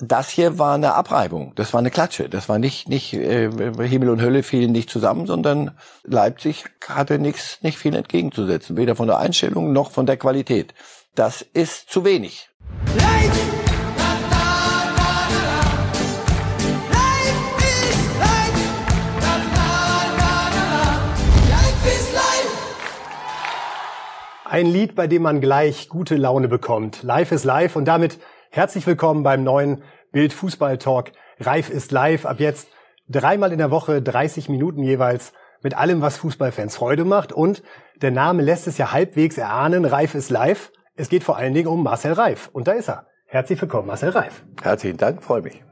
das hier war eine Abreibung, das war eine Klatsche, das war nicht nicht äh, Himmel und Hölle fielen nicht zusammen, sondern Leipzig hatte nichts nicht viel entgegenzusetzen, weder von der Einstellung noch von der Qualität. Das ist zu wenig. Leipzig! Ein Lied, bei dem man gleich gute Laune bekommt. Live ist live und damit herzlich willkommen beim neuen Bild Fußball Talk. Reif ist live. Ab jetzt dreimal in der Woche 30 Minuten jeweils mit allem, was Fußballfans Freude macht. Und der Name lässt es ja halbwegs erahnen. Reif ist live. Es geht vor allen Dingen um Marcel Reif. Und da ist er. Herzlich willkommen, Marcel Reif. Herzlichen Dank, freue mich.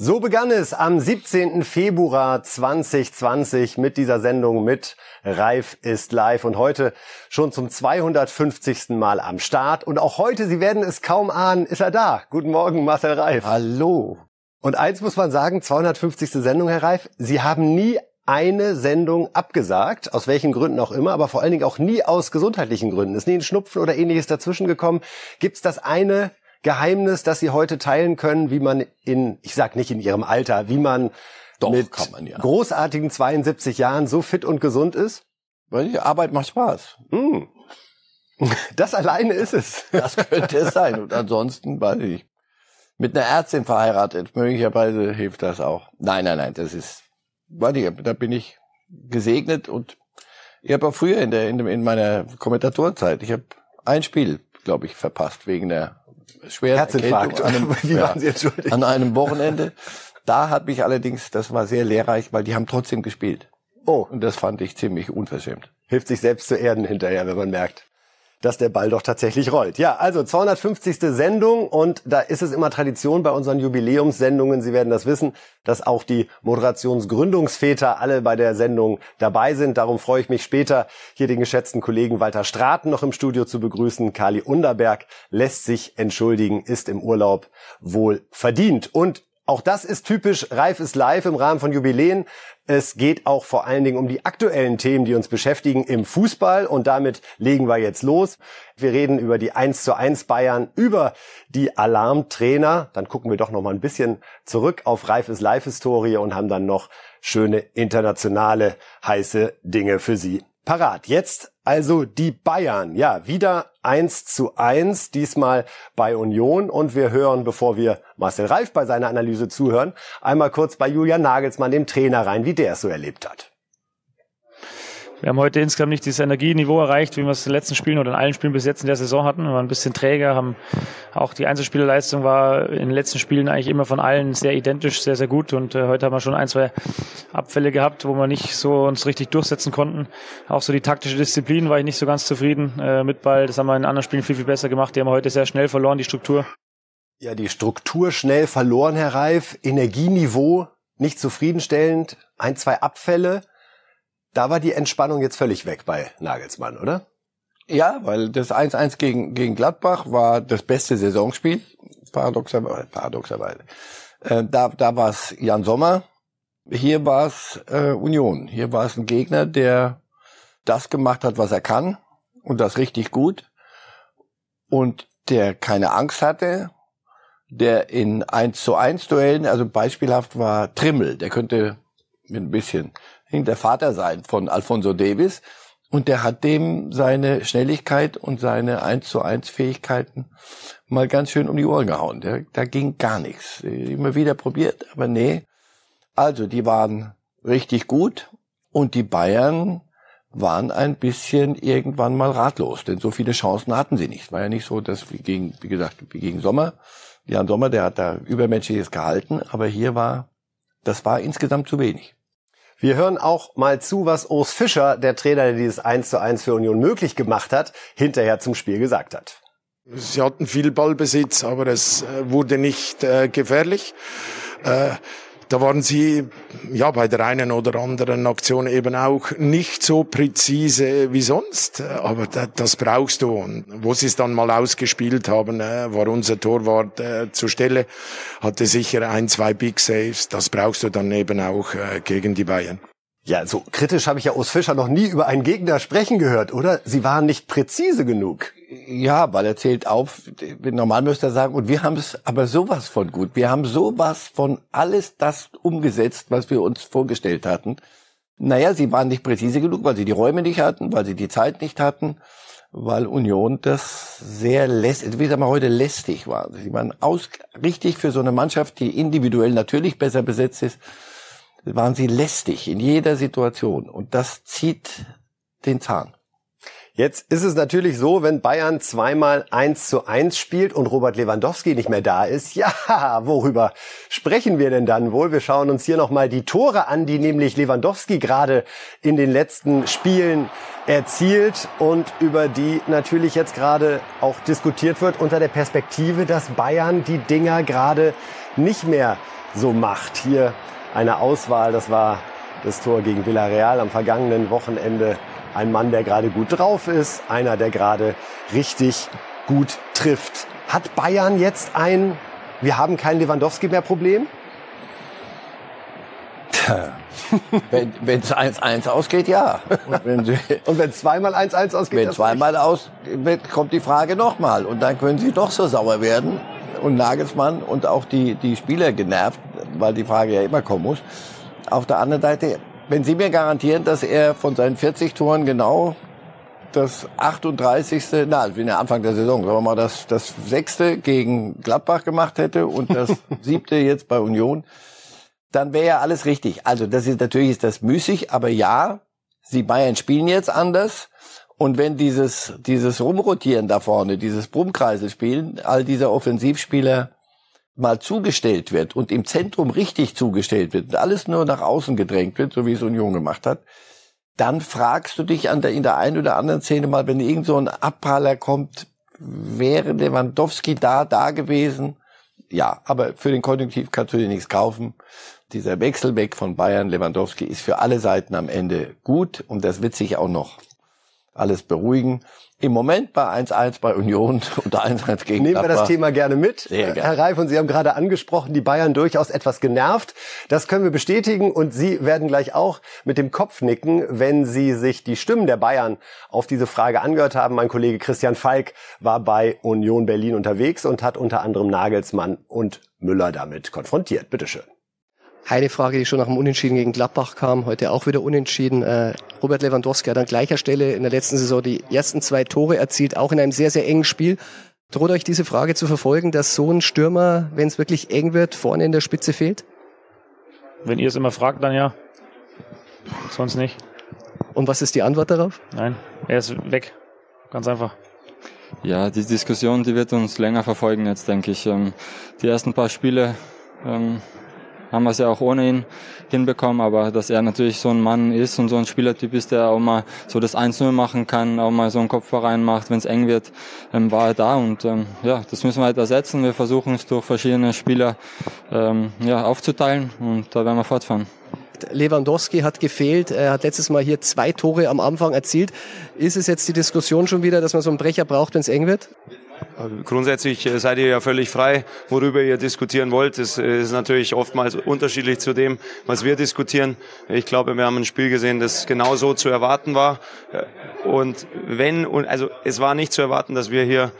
So begann es am 17. Februar 2020 mit dieser Sendung mit Reif ist live und heute schon zum 250. Mal am Start und auch heute, Sie werden es kaum ahnen, ist er da. Guten Morgen, Marcel Reif. Hallo. Und eins muss man sagen, 250. Sendung, Herr Reif, Sie haben nie eine Sendung abgesagt, aus welchen Gründen auch immer, aber vor allen Dingen auch nie aus gesundheitlichen Gründen. Ist nie ein Schnupfen oder ähnliches dazwischen gekommen. Gibt es das eine Geheimnis, das Sie heute teilen können, wie man in, ich sag nicht in Ihrem Alter, wie man Doch, mit man, ja. großartigen 72 Jahren so fit und gesund ist? Weil die Arbeit macht Spaß. Mm. Das alleine ist es. Das könnte es sein. Und ansonsten, weiß ich, mit einer Ärztin verheiratet, möglicherweise hilft das auch. Nein, nein, nein, das ist, weiß ich, da bin ich gesegnet und ich habe auch früher in, der, in, in meiner Kommentatorenzeit, ich habe ein Spiel, glaube ich, verpasst wegen der schweren Herzinfarkt. An einem, Wie waren Sie entschuldigt? An einem Wochenende. Da hat mich allerdings, das war sehr lehrreich, weil die haben trotzdem gespielt. Oh. Und das fand ich ziemlich unverschämt. Hilft sich selbst zu erden hinterher, wenn man merkt, dass der Ball doch tatsächlich rollt. Ja, also 250. Sendung und da ist es immer Tradition bei unseren Jubiläumssendungen, Sie werden das wissen, dass auch die Moderationsgründungsväter alle bei der Sendung dabei sind. Darum freue ich mich später, hier den geschätzten Kollegen Walter Straten noch im Studio zu begrüßen. Kali Underberg lässt sich entschuldigen, ist im Urlaub wohl verdient. Und auch das ist typisch Reif ist live im Rahmen von Jubiläen. Es geht auch vor allen Dingen um die aktuellen Themen, die uns beschäftigen im Fußball. Und damit legen wir jetzt los. Wir reden über die 1 zu 1 Bayern, über die Alarmtrainer. Dann gucken wir doch noch mal ein bisschen zurück auf Reifes Live-Historie und haben dann noch schöne internationale heiße Dinge für Sie parat. Jetzt also die Bayern. Ja, wieder eins zu eins, diesmal bei Union. Und wir hören, bevor wir Marcel Reif bei seiner Analyse zuhören, einmal kurz bei Julian Nagelsmann, dem Trainer, rein, wie der es so erlebt hat. Wir haben heute insgesamt nicht dieses Energieniveau erreicht, wie wir es in den letzten Spielen oder in allen Spielen bis jetzt in der Saison hatten. Wir waren ein bisschen träger, haben auch die Einzelspielerleistung war in den letzten Spielen eigentlich immer von allen sehr identisch, sehr, sehr gut. Und äh, heute haben wir schon ein, zwei Abfälle gehabt, wo wir nicht so uns richtig durchsetzen konnten. Auch so die taktische Disziplin war ich nicht so ganz zufrieden äh, mit Ball. Das haben wir in anderen Spielen viel, viel besser gemacht. Die haben wir heute sehr schnell verloren, die Struktur. Ja, die Struktur schnell verloren, Herr Reif. Energieniveau nicht zufriedenstellend. Ein, zwei Abfälle. Da war die Entspannung jetzt völlig weg bei Nagelsmann, oder? Ja, weil das 1-1 gegen, gegen Gladbach war das beste Saisonspiel, paradoxerweise. paradoxerweise. Äh, da da war es Jan Sommer, hier war es äh, Union. Hier war es ein Gegner, der das gemacht hat, was er kann und das richtig gut und der keine Angst hatte, der in 1 zu 1 Duellen, also beispielhaft war Trimmel, der könnte mit ein bisschen der Vater sein von Alfonso Davis. Und der hat dem seine Schnelligkeit und seine 1 zu 1 Fähigkeiten mal ganz schön um die Ohren gehauen. Der, da ging gar nichts. Immer wieder probiert, aber nee. Also, die waren richtig gut und die Bayern waren ein bisschen irgendwann mal ratlos, denn so viele Chancen hatten sie nicht. War ja nicht so, dass wie gegen, wie gesagt, wie gegen Sommer, Jan Sommer, der hat da übermenschliches gehalten, aber hier war, das war insgesamt zu wenig. Wir hören auch mal zu, was Urs Fischer, der Trainer, der dieses 1 zu 1 für Union möglich gemacht hat, hinterher zum Spiel gesagt hat. Sie hatten viel Ballbesitz, aber es äh, wurde nicht äh, gefährlich. Äh, da waren sie ja bei der einen oder anderen Aktion eben auch nicht so präzise wie sonst, aber das brauchst du. Und wo sie es dann mal ausgespielt haben, äh, war unser Torwart äh, zur Stelle, hatte sicher ein, zwei Big Saves. Das brauchst du dann eben auch äh, gegen die Bayern. Ja, so kritisch habe ich ja Urs Fischer noch nie über einen Gegner sprechen gehört, oder? Sie waren nicht präzise genug. Ja, weil er zählt auf, normal müsste er sagen, und wir haben es aber sowas von gut. Wir haben sowas von alles das umgesetzt, was wir uns vorgestellt hatten. Naja, sie waren nicht präzise genug, weil sie die Räume nicht hatten, weil sie die Zeit nicht hatten, weil Union das sehr lästig, wie sagen wir heute, lästig war. Sie waren aus, richtig für so eine Mannschaft, die individuell natürlich besser besetzt ist, waren sie lästig in jeder Situation. Und das zieht den Zahn. Jetzt ist es natürlich so, wenn Bayern zweimal eins zu eins spielt und Robert Lewandowski nicht mehr da ist, ja, worüber sprechen wir denn dann wohl? Wir schauen uns hier nochmal die Tore an, die nämlich Lewandowski gerade in den letzten Spielen erzielt und über die natürlich jetzt gerade auch diskutiert wird unter der Perspektive, dass Bayern die Dinger gerade nicht mehr so macht. Hier eine Auswahl. Das war das Tor gegen Villarreal am vergangenen Wochenende. Ein Mann, der gerade gut drauf ist, einer, der gerade richtig gut trifft. Hat Bayern jetzt ein, wir haben kein Lewandowski mehr Problem? wenn es 1-1 ausgeht, ja. Und wenn, zweimal 1-1 ausgeht? Wenn zweimal aus, kommt die Frage nochmal. Und dann können sie doch so sauer werden und Nagelsmann und auch die, die Spieler genervt, weil die Frage ja immer kommen muss. Auf der anderen Seite, wenn Sie mir garantieren, dass er von seinen 40 Toren genau das 38. Na, wie der Anfang der Saison, sagen wir mal, das, das sechste gegen Gladbach gemacht hätte und das siebte jetzt bei Union, dann wäre ja alles richtig. Also das ist natürlich ist das müßig, aber ja, Sie Bayern spielen jetzt anders. Und wenn dieses, dieses Rumrotieren da vorne, dieses Brummkreiselspielen, all dieser Offensivspieler mal zugestellt wird und im Zentrum richtig zugestellt wird und alles nur nach außen gedrängt wird, so wie es Union gemacht hat, dann fragst du dich an der, in der einen oder anderen Szene mal, wenn irgend so ein Abpraller kommt, wäre Lewandowski da, da gewesen? Ja, aber für den Konjunktiv kannst du dir nichts kaufen. Dieser Wechsel weg von Bayern, Lewandowski ist für alle Seiten am Ende gut und das wird sich auch noch alles beruhigen. Im Moment bei 1-1 bei Union und 1-1 gegen Nehmen wir das Thema gerne mit. Sehr gerne. Herr Reif, und Sie haben gerade angesprochen, die Bayern durchaus etwas genervt. Das können wir bestätigen und Sie werden gleich auch mit dem Kopf nicken, wenn Sie sich die Stimmen der Bayern auf diese Frage angehört haben. Mein Kollege Christian Falk war bei Union Berlin unterwegs und hat unter anderem Nagelsmann und Müller damit konfrontiert. Bitteschön. Eine Frage, die schon nach dem Unentschieden gegen Gladbach kam, heute auch wieder unentschieden. Äh, Robert Lewandowski hat an gleicher Stelle in der letzten Saison die ersten zwei Tore erzielt, auch in einem sehr, sehr engen Spiel. Droht euch diese Frage zu verfolgen, dass so ein Stürmer, wenn es wirklich eng wird, vorne in der Spitze fehlt? Wenn ihr es immer fragt, dann ja. Sonst nicht. Und was ist die Antwort darauf? Nein, er ist weg. Ganz einfach. Ja, die Diskussion, die wird uns länger verfolgen jetzt, denke ich. Ähm, die ersten paar Spiele ähm, haben wir es ja auch ohne ihn hinbekommen, aber dass er natürlich so ein Mann ist und so ein Spielertyp ist, der auch mal so das 1-0 machen kann, auch mal so einen Kopf rein wenn es eng wird, ähm, war er da und ähm, ja, das müssen wir halt ersetzen. Wir versuchen es durch verschiedene Spieler ähm, ja, aufzuteilen und da werden wir fortfahren. Lewandowski hat gefehlt. Er hat letztes Mal hier zwei Tore am Anfang erzielt. Ist es jetzt die Diskussion schon wieder, dass man so einen Brecher braucht, wenn es eng wird? Grundsätzlich äh, seid ihr ja völlig frei, worüber ihr diskutieren wollt. Das äh, ist natürlich oftmals unterschiedlich zu dem, was wir diskutieren. Ich glaube, wir haben ein Spiel gesehen, das genau so zu erwarten war. Äh, und wenn, also es war nicht zu erwarten, dass wir hier,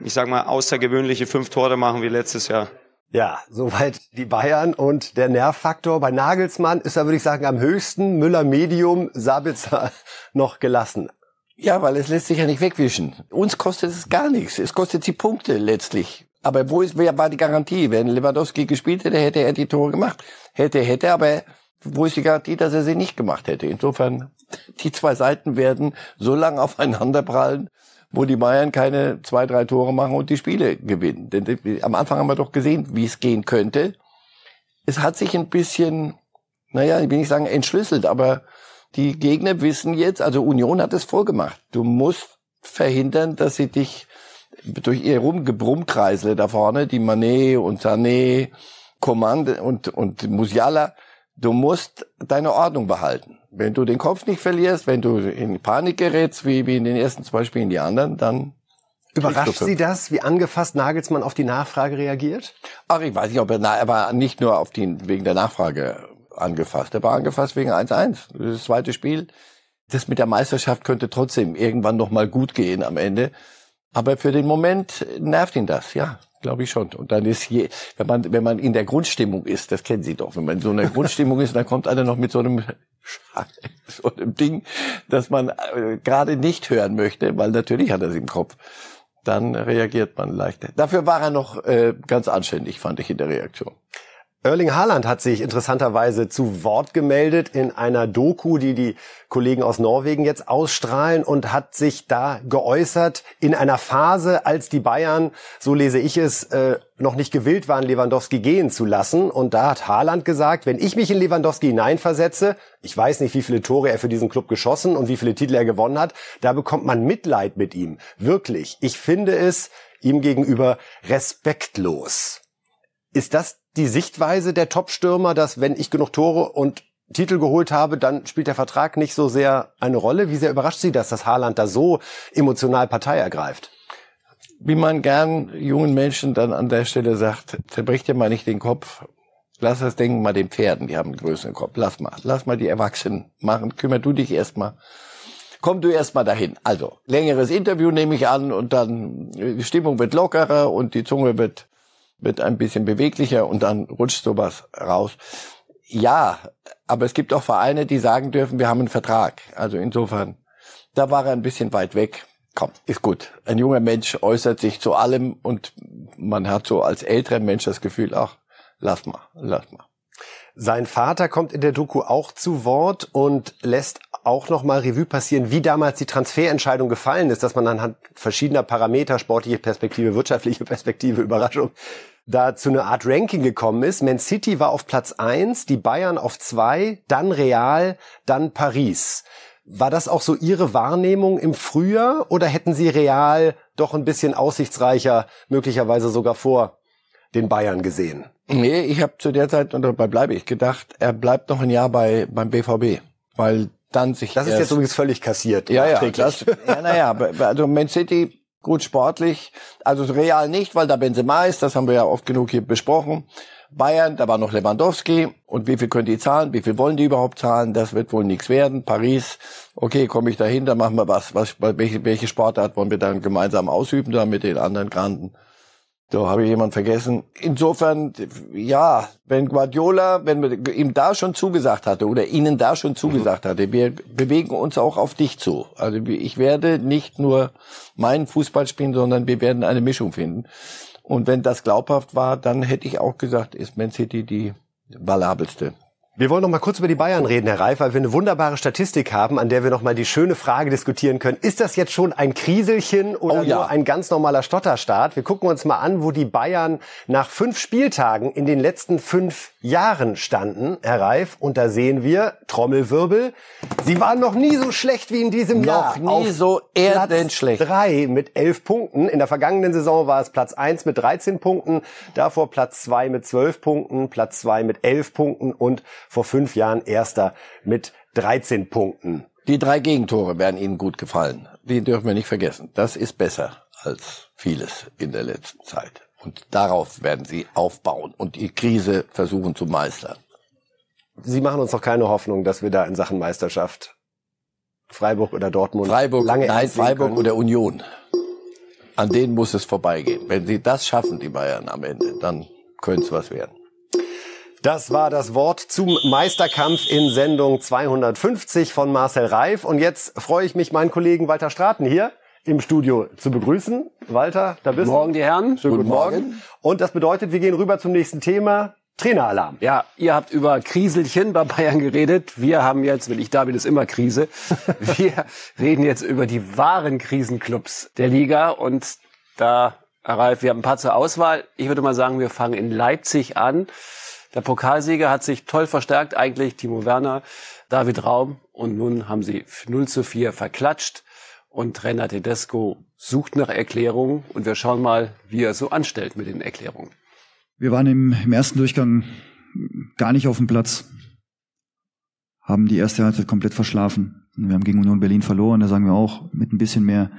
ich sag mal, außergewöhnliche fünf Tore machen wie letztes Jahr. Ja, soweit die Bayern und der Nervfaktor. Bei Nagelsmann ist er, würde ich sagen, am höchsten. Müller Medium, Sabitzer noch gelassen. Ja, weil es lässt sich ja nicht wegwischen. Uns kostet es gar nichts. Es kostet die Punkte letztlich. Aber wo ist, wer war die Garantie? Wenn Lewandowski gespielt hätte, hätte er die Tore gemacht. Hätte, hätte, aber wo ist die Garantie, dass er sie nicht gemacht hätte? Insofern, die zwei Seiten werden so lange aufeinanderprallen, wo die Bayern keine zwei, drei Tore machen und die Spiele gewinnen. Denn am Anfang haben wir doch gesehen, wie es gehen könnte. Es hat sich ein bisschen, naja, ich will nicht sagen entschlüsselt, aber die Gegner wissen jetzt, also Union hat es vorgemacht. Du musst verhindern, dass sie dich durch ihr Rumgebrummkreisle da vorne, die Manet und Sané, Command und, und Musiala, du musst deine Ordnung behalten. Wenn du den Kopf nicht verlierst, wenn du in Panik gerätst, wie, wie in den ersten zwei Spielen die anderen, dann Überrascht Sie das, wie angefasst Nagelsmann auf die Nachfrage reagiert? Ach, ich weiß nicht, ob er, na, er war nicht nur auf die, wegen der Nachfrage angefasst. Er war angefasst wegen 1-1. Das zweite Spiel. Das mit der Meisterschaft könnte trotzdem irgendwann noch mal gut gehen am Ende. Aber für den Moment nervt ihn das, ja, glaube ich schon. Und dann ist je, wenn man, wenn man in der Grundstimmung ist, das kennen Sie doch, wenn man in so einer Grundstimmung ist, dann kommt einer noch mit so einem, so einem Ding, das man äh, gerade nicht hören möchte, weil natürlich hat er es im Kopf. Dann reagiert man leicht. Dafür war er noch äh, ganz anständig, fand ich in der Reaktion. Erling Haaland hat sich interessanterweise zu Wort gemeldet in einer Doku, die die Kollegen aus Norwegen jetzt ausstrahlen und hat sich da geäußert in einer Phase, als die Bayern, so lese ich es, äh, noch nicht gewillt waren, Lewandowski gehen zu lassen. Und da hat Haaland gesagt, wenn ich mich in Lewandowski hineinversetze, ich weiß nicht, wie viele Tore er für diesen Club geschossen und wie viele Titel er gewonnen hat, da bekommt man Mitleid mit ihm. Wirklich. Ich finde es ihm gegenüber respektlos. Ist das die Sichtweise der Top-Stürmer, dass wenn ich genug Tore und Titel geholt habe, dann spielt der Vertrag nicht so sehr eine Rolle? Wie sehr überrascht Sie das, dass Haaland da so emotional Partei ergreift? Wie man gern jungen Menschen dann an der Stelle sagt, zerbricht dir mal nicht den Kopf. Lass das Denken mal den Pferden, die haben einen größeren Kopf. Lass mal, lass mal die Erwachsenen machen. Kümmer du dich erstmal. Komm du erstmal dahin. Also, längeres Interview nehme ich an und dann die Stimmung wird lockerer und die Zunge wird wird ein bisschen beweglicher und dann rutscht sowas raus. Ja, aber es gibt auch Vereine, die sagen dürfen, wir haben einen Vertrag. Also insofern, da war er ein bisschen weit weg. Komm, ist gut. Ein junger Mensch äußert sich zu allem und man hat so als älterer Mensch das Gefühl, ach, lass mal, lass mal. Sein Vater kommt in der Doku auch zu Wort und lässt auch noch mal Revue passieren, wie damals die Transferentscheidung gefallen ist, dass man anhand verschiedener Parameter, sportliche Perspektive, wirtschaftliche Perspektive, Überraschung, da zu einer Art Ranking gekommen ist. Man City war auf Platz eins, die Bayern auf zwei, dann Real, dann Paris. War das auch so Ihre Wahrnehmung im Frühjahr oder hätten Sie Real doch ein bisschen aussichtsreicher, möglicherweise sogar vor den Bayern gesehen? Nee, ich habe zu der Zeit, und dabei bleibe ich, gedacht, er bleibt noch ein Jahr bei beim BVB, weil dann sich Das ist jetzt übrigens völlig kassiert. ja ja, das, ja naja, also Man City gut sportlich, also Real nicht, weil da Benzema ist, das haben wir ja oft genug hier besprochen. Bayern, da war noch Lewandowski und wie viel können die zahlen, wie viel wollen die überhaupt zahlen, das wird wohl nichts werden. Paris, okay, komme ich dahin, dann machen wir was, was welche, welche Sportart wollen wir dann gemeinsam ausüben, da mit den anderen Granden. So, habe ich jemand vergessen. Insofern, ja, wenn Guardiola, wenn man ihm da schon zugesagt hatte oder ihnen da schon zugesagt hatte, wir bewegen uns auch auf dich zu. Also ich werde nicht nur meinen Fußball spielen, sondern wir werden eine Mischung finden. Und wenn das glaubhaft war, dann hätte ich auch gesagt, ist Man City die valabelste wir wollen noch mal kurz über die Bayern reden, Herr Reif, weil wir eine wunderbare Statistik haben, an der wir noch mal die schöne Frage diskutieren können. Ist das jetzt schon ein Kriselchen oder oh ja. nur ein ganz normaler Stotterstart? Wir gucken uns mal an, wo die Bayern nach fünf Spieltagen in den letzten fünf Jahren standen, Herr Reif. Und da sehen wir, Trommelwirbel, sie waren noch nie so schlecht wie in diesem noch Jahr. Noch nie so schlecht. drei mit elf Punkten. In der vergangenen Saison war es Platz eins mit 13 Punkten, davor Platz zwei mit zwölf Punkten, Platz zwei mit elf Punkten und vor fünf Jahren Erster mit 13 Punkten. Die drei Gegentore werden Ihnen gut gefallen. Die dürfen wir nicht vergessen. Das ist besser als vieles in der letzten Zeit. Und darauf werden Sie aufbauen und die Krise versuchen zu meistern. Sie machen uns doch keine Hoffnung, dass wir da in Sachen Meisterschaft Freiburg oder Dortmund Freiburg, lange nein, Freiburg können. oder Union. An denen muss es vorbeigehen. Wenn Sie das schaffen, die Bayern am Ende, dann könnte es was werden. Das war das Wort zum Meisterkampf in Sendung 250 von Marcel Reif. Und jetzt freue ich mich, meinen Kollegen Walter Straten hier im Studio zu begrüßen. Walter, da bist du. Morgen, die Herren. Schönen guten, guten Morgen. Morgen. Und das bedeutet, wir gehen rüber zum nächsten Thema. Traineralarm. Ja, ihr habt über Kriselchen bei Bayern geredet. Wir haben jetzt, wenn ich da bin, ist immer Krise. Wir reden jetzt über die wahren Krisenclubs der Liga. Und da, Herr Ralf, wir haben ein paar zur Auswahl. Ich würde mal sagen, wir fangen in Leipzig an. Der Pokalsieger hat sich toll verstärkt, eigentlich Timo Werner, David Raum. Und nun haben sie 0 zu 4 verklatscht. Und Trainer Tedesco sucht nach Erklärungen. Und wir schauen mal, wie er so anstellt mit den Erklärungen. Wir waren im, im ersten Durchgang gar nicht auf dem Platz. Haben die erste Halbzeit komplett verschlafen. Wir haben gegen Union Berlin verloren. Da sagen wir auch, mit ein bisschen mehr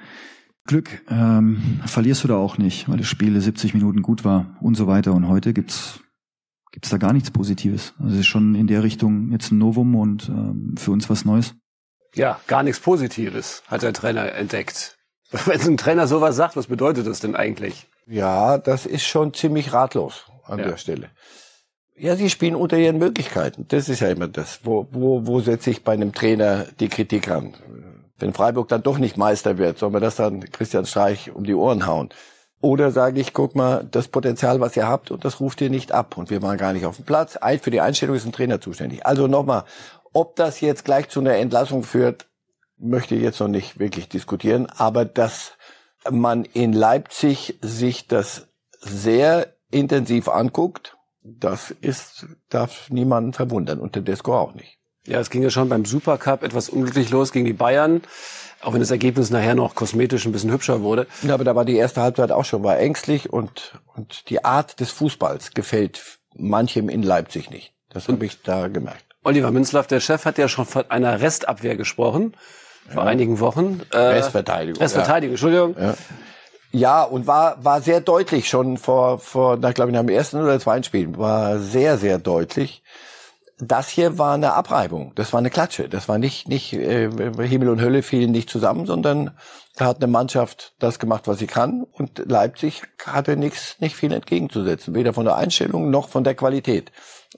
Glück ähm, verlierst du da auch nicht, weil das Spiel 70 Minuten gut war und so weiter. Und heute gibt's gibt es da gar nichts Positives. Also es ist schon in der Richtung jetzt ein Novum und ähm, für uns was Neues. Ja, gar nichts Positives hat der Trainer entdeckt. Wenn ein Trainer sowas sagt, was bedeutet das denn eigentlich? Ja, das ist schon ziemlich ratlos an Ja. der Stelle. Ja, sie spielen unter ihren Möglichkeiten. Das ist ja immer das. Wo, wo, wo setze ich bei einem Trainer die Kritik an? Wenn Freiburg dann doch nicht Meister wird, soll man das dann Christian Streich um die Ohren hauen? Oder sage ich, guck mal, das Potenzial, was ihr habt, und das ruft ihr nicht ab. Und wir waren gar nicht auf dem Platz. Für die Einstellung ist ein Trainer zuständig. Also nochmal, ob das jetzt gleich zu einer Entlassung führt, möchte ich jetzt noch nicht wirklich diskutieren. Aber dass man in Leipzig sich das sehr intensiv anguckt, das ist, darf niemanden verwundern und Tedesco auch nicht. Ja, es ging ja schon beim Supercup etwas unglücklich los gegen die Bayern, auch wenn das Ergebnis nachher noch kosmetisch ein bisschen hübscher wurde. Ja, aber da war die erste Halbzeit auch schon war ängstlich und und die Art des Fußballs gefällt manchem in Leipzig nicht. Das habe ich da gemerkt. Oliver Münzlaff, der Chef, hat ja schon von einer Restabwehr gesprochen vor einigen Wochen. Äh, Restverteidigung, Restverteidigung, Entschuldigung. Ja. Ja, und war, war sehr deutlich schon vor, vor, na, glaube ich, nach dem ersten oder zweiten Spiel, war sehr, sehr deutlich. Das hier war eine Abreibung. Das war eine Klatsche. Das war nicht, nicht, äh, Himmel und Hölle fielen nicht zusammen, sondern da hat eine Mannschaft das gemacht, was sie kann. Und Leipzig hatte nichts, nicht viel entgegenzusetzen. Weder von der Einstellung noch von der Qualität.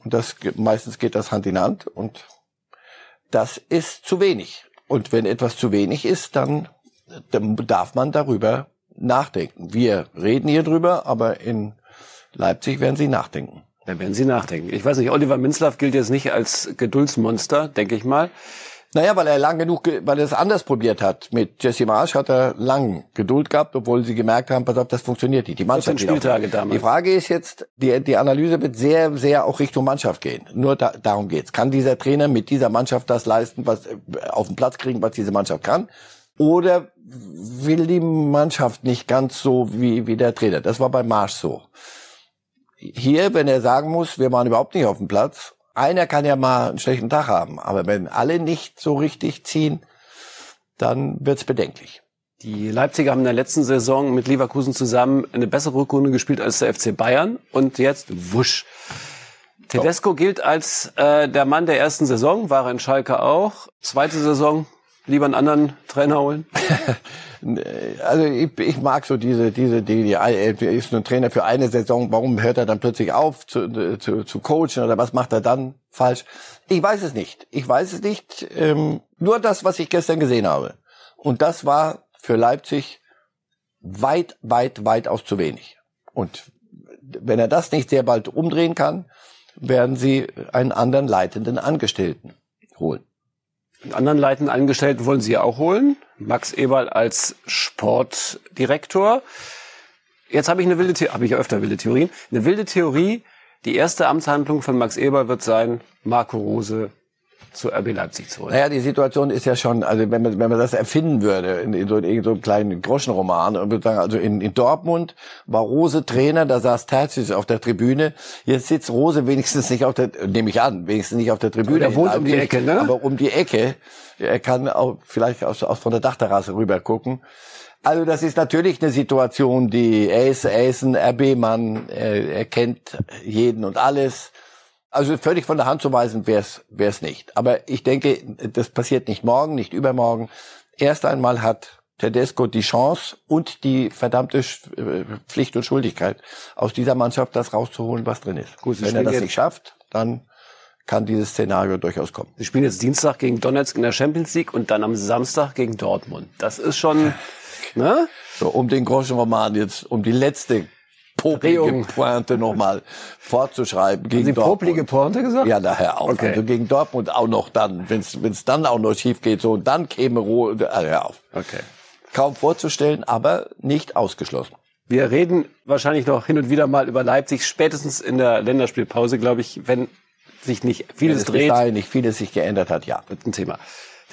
Und das, meistens geht das Hand in Hand. Und das ist zu wenig. Und wenn etwas zu wenig ist, dann, dann darf man darüber nachdenken. Wir reden hier drüber, aber in Leipzig werden sie nachdenken. Da werden Sie nachdenken. Ich weiß nicht, Oliver Minzlaff gilt jetzt nicht als Geduldsmonster, denke ich mal. Naja, weil er lang genug, ge- weil er es anders probiert hat. Mit Jesse Marsch hat er lang Geduld gehabt, obwohl sie gemerkt haben, pass auf, das funktioniert nicht. Die Mannschaft 14 geht auf. Spieltage damals. Die Frage ist jetzt, die, die Analyse wird sehr, sehr auch Richtung Mannschaft gehen. Nur da, darum geht's. Kann dieser Trainer mit dieser Mannschaft das leisten, was äh, auf den Platz kriegen, was diese Mannschaft kann? Oder will die Mannschaft nicht ganz so wie, wie der Trainer? Das war bei Marsch so. Hier, wenn er sagen muss, wir waren überhaupt nicht auf dem Platz, einer kann ja mal einen schlechten Tag haben, aber wenn alle nicht so richtig ziehen, dann wird's bedenklich. Die Leipziger haben in der letzten Saison mit Leverkusen zusammen eine bessere Rückrunde gespielt als der FC Bayern und jetzt wusch. Tedesco gilt als äh, der Mann der ersten Saison, war er in Schalke auch. Zweite Saison lieber einen anderen Trainer holen. Also ich, ich mag so diese, diese, die, die er ist ein Trainer für eine Saison, warum hört er dann plötzlich auf zu, zu, zu coachen oder was macht er dann falsch? Ich weiß es nicht. Ich weiß es nicht. Ähm, nur das, was ich gestern gesehen habe. Und das war für Leipzig weit, weit, weitaus zu wenig. Und wenn er das nicht sehr bald umdrehen kann, werden sie einen anderen leitenden Angestellten holen. Anderen leitenden Angestellten wollen sie ja auch holen. Max Eberl als Sportdirektor. Jetzt habe ich eine wilde Theorie, habe ich ja öfter wilde Theorien. Eine wilde Theorie, die erste Amtshandlung von Max Eberl wird sein, Marco Rose zu RB Leipzig zu holen. Naja, die Situation ist ja schon, also wenn man, wenn man das erfinden würde, in, in so, in so einem kleinen Groschenroman, und würde sagen, also in, in Dortmund war Rose Trainer, da saß Terzic auf der Tribüne, jetzt sitzt Rose wenigstens nicht auf der, nehme ich an, wenigstens nicht auf der Tribüne. Der wohnt um die Ecke, ne? Aber um die Ecke. Er kann auch vielleicht aus, aus von der Dachterrasse rüber gucken. Also das ist natürlich eine Situation, die er ist, er ist ein RB-Mann, er, er kennt jeden und alles. Also völlig von der Hand zu weisen wäre es nicht. Aber ich denke, das passiert nicht morgen, nicht übermorgen. Erst einmal hat Tedesco die Chance und die verdammte äh, Pflicht und Schuldigkeit, aus dieser Mannschaft das rauszuholen, was drin ist. Gut, Wenn er das nicht schafft, dann kann dieses Szenario durchaus kommen. Sie spielen jetzt Dienstag gegen Donetsk in der Champions League und dann am Samstag gegen Dortmund. Das ist schon, ne? So, um den Groschenroman jetzt, um die letzte poplige. Pointe nochmal fortzuschreiben gegen Haben Sie Dortmund. poplige Pointe gesagt? Ja, daher auch. Okay. Also gegen Dortmund auch noch dann, wenn es dann auch noch schief geht, so, und dann käme Ruhe, also hör auf. Okay. Kaum vorzustellen, aber nicht ausgeschlossen. Wir reden wahrscheinlich noch hin und wieder mal über Leipzig, spätestens in der Länderspielpause, glaube ich, wenn sich nicht Wenn vieles es bis dreht. nicht vieles sich geändert hat, ja. wird ein Thema.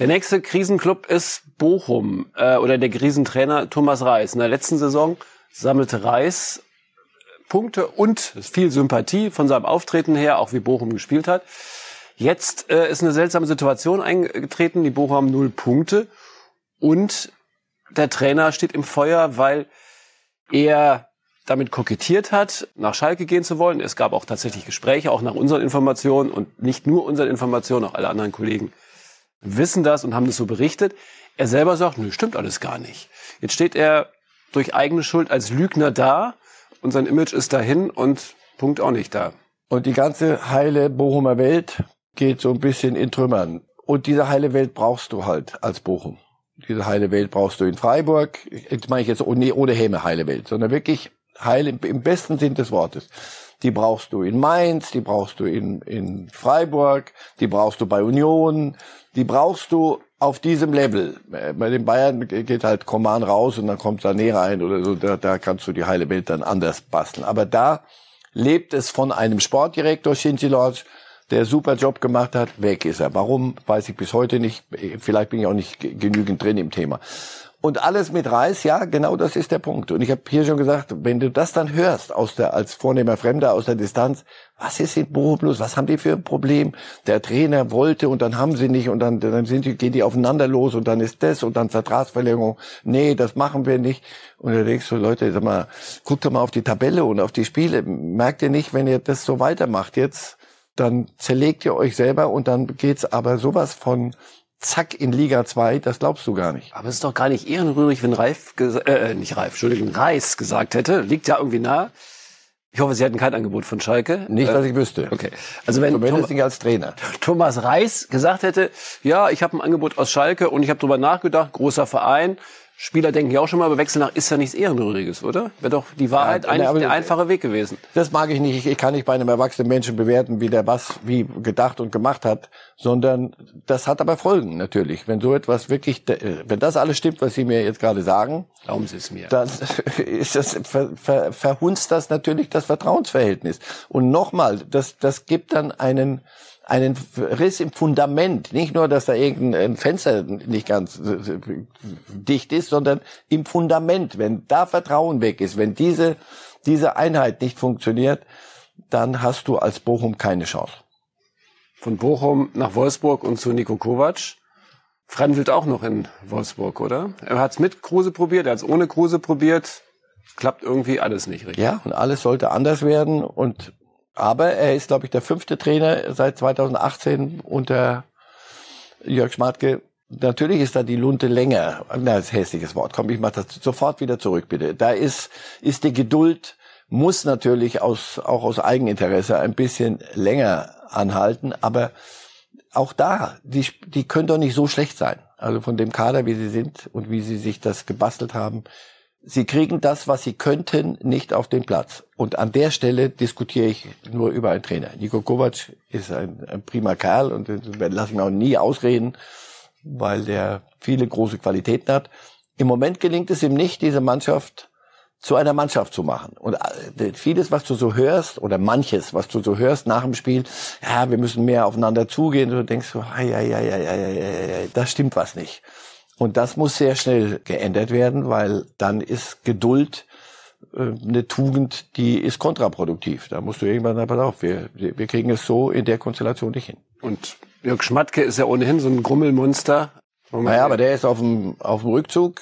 Der nächste Krisenclub ist Bochum äh, oder der Krisentrainer Thomas Reis. In der letzten Saison sammelte Reis Punkte und viel Sympathie von seinem Auftreten her, auch wie Bochum gespielt hat. Jetzt äh, ist eine seltsame Situation eingetreten. Die Bochum haben null Punkte und der Trainer steht im Feuer, weil er damit kokettiert hat, nach Schalke gehen zu wollen. Es gab auch tatsächlich Gespräche, auch nach unseren Informationen und nicht nur unseren Informationen, auch alle anderen Kollegen wissen das und haben das so berichtet. Er selber sagt, nö, stimmt alles gar nicht. Jetzt steht er durch eigene Schuld als Lügner da und sein Image ist dahin und Punkt auch nicht da. Und die ganze heile Bochumer Welt geht so ein bisschen in Trümmern. Und diese heile Welt brauchst du halt als Bochum. Diese heile Welt brauchst du in Freiburg. Jetzt meine ich jetzt ohne, ohne Häme heile Welt, sondern wirklich heile im besten Sinn des Wortes. Die brauchst du in Mainz, die brauchst du in, in Freiburg, die brauchst du bei Union, die brauchst du auf diesem Level. Bei den Bayern geht halt Coman raus und dann kommt Sané rein oder so. Da, da kannst du die heile Welt dann anders basteln. Aber da lebt es von einem Sportdirektor, Shinji Lodge, der super Job gemacht hat. Weg ist er. Warum, weiß ich bis heute nicht. Vielleicht bin ich auch nicht genügend drin im Thema. Und alles mit Reis, ja, genau das ist der Punkt. Und ich habe hier schon gesagt, wenn du das dann hörst aus der als vornehmer Fremder aus der Distanz, was ist in Bochum Plus? Was haben die für ein Problem? Der Trainer wollte und dann haben sie nicht und dann dann sind die, gehen die aufeinander los und dann ist das und dann Vertragsverlängerung. Nee, das machen wir nicht. Und da denkst du, Leute, sag mal, guckt doch mal auf die Tabelle und auf die Spiele. Merkt ihr nicht, wenn ihr das so weitermacht jetzt, dann zerlegt ihr euch selber und dann geht's aber sowas von zack in Liga 2, das glaubst du gar nicht. Aber es ist doch gar nicht ehrenrührig, wenn Reif, äh, nicht Reif, Entschuldigung, Reis gesagt hätte, liegt ja irgendwie nah. Ich hoffe, Sie hatten kein Angebot von Schalke. Nicht, dass ich wüsste. Okay. Also wenn Zumindest als Trainer. Thomas Reis gesagt hätte, ja, ich habe ein Angebot aus Schalke und ich habe drüber nachgedacht, großer Verein, Spieler denken ja auch schon mal, aber Wechsel nach ist ja nichts Ehrenrühriges, oder? Wäre doch die Wahrheit ja, eigentlich der einfache Weg gewesen. Das mag ich nicht. Ich kann nicht bei einem erwachsenen Menschen bewerten, wie der was wie gedacht und gemacht hat, sondern das hat aber Folgen natürlich. Wenn so etwas wirklich, wenn das alles stimmt, was Sie mir jetzt gerade sagen, Glauben Sie es mir. dann ist das, ver, ver, verhunzt das natürlich das Vertrauensverhältnis. Und nochmal, das, das gibt dann einen, einen Riss im Fundament. Nicht nur, dass da irgendein Fenster nicht ganz dicht ist, sondern im Fundament. Wenn da Vertrauen weg ist, wenn diese, diese Einheit nicht funktioniert, dann hast du als Bochum keine Chance. Von Bochum nach Wolfsburg und zu Nico Kovac. Fremdelt auch noch in Wolfsburg, oder? Er hat es mit Kruse probiert, er hat es ohne Kruse probiert. Klappt irgendwie alles nicht richtig. Ja, und alles sollte anders werden. Und aber er ist, glaube ich, der fünfte Trainer seit 2018 unter Jörg Schmatke. Natürlich ist da die Lunte länger. Na, das ist ein hässliches Wort. Komm, ich mach das sofort wieder zurück, bitte. Da ist, ist die Geduld, muss natürlich aus, auch aus Eigeninteresse ein bisschen länger anhalten. Aber auch da, die, die können doch nicht so schlecht sein. Also von dem Kader, wie sie sind und wie sie sich das gebastelt haben, Sie kriegen das, was sie könnten, nicht auf den Platz. Und an der Stelle diskutiere ich nur über einen Trainer. Niko Kovac ist ein, ein prima Kerl und den lasse ich mir auch nie ausreden, weil der viele große Qualitäten hat. Im Moment gelingt es ihm nicht, diese Mannschaft zu einer Mannschaft zu machen. Und äh, vieles, was du so hörst, oder manches, was du so hörst nach dem Spiel, ja, wir müssen mehr aufeinander zugehen, du denkst so, ja, ja, ja, ja, ja, ja, da stimmt was nicht. Und das muss sehr schnell geändert werden, weil dann ist Geduld äh, eine Tugend, die ist kontraproduktiv. Da musst du irgendwann sagen, pass auf, wir, wir kriegen es so in der Konstellation nicht hin. Und Jörg Schmatke ist ja ohnehin so ein Grummelmonster. Naja, aber der ist auf dem, auf dem Rückzug.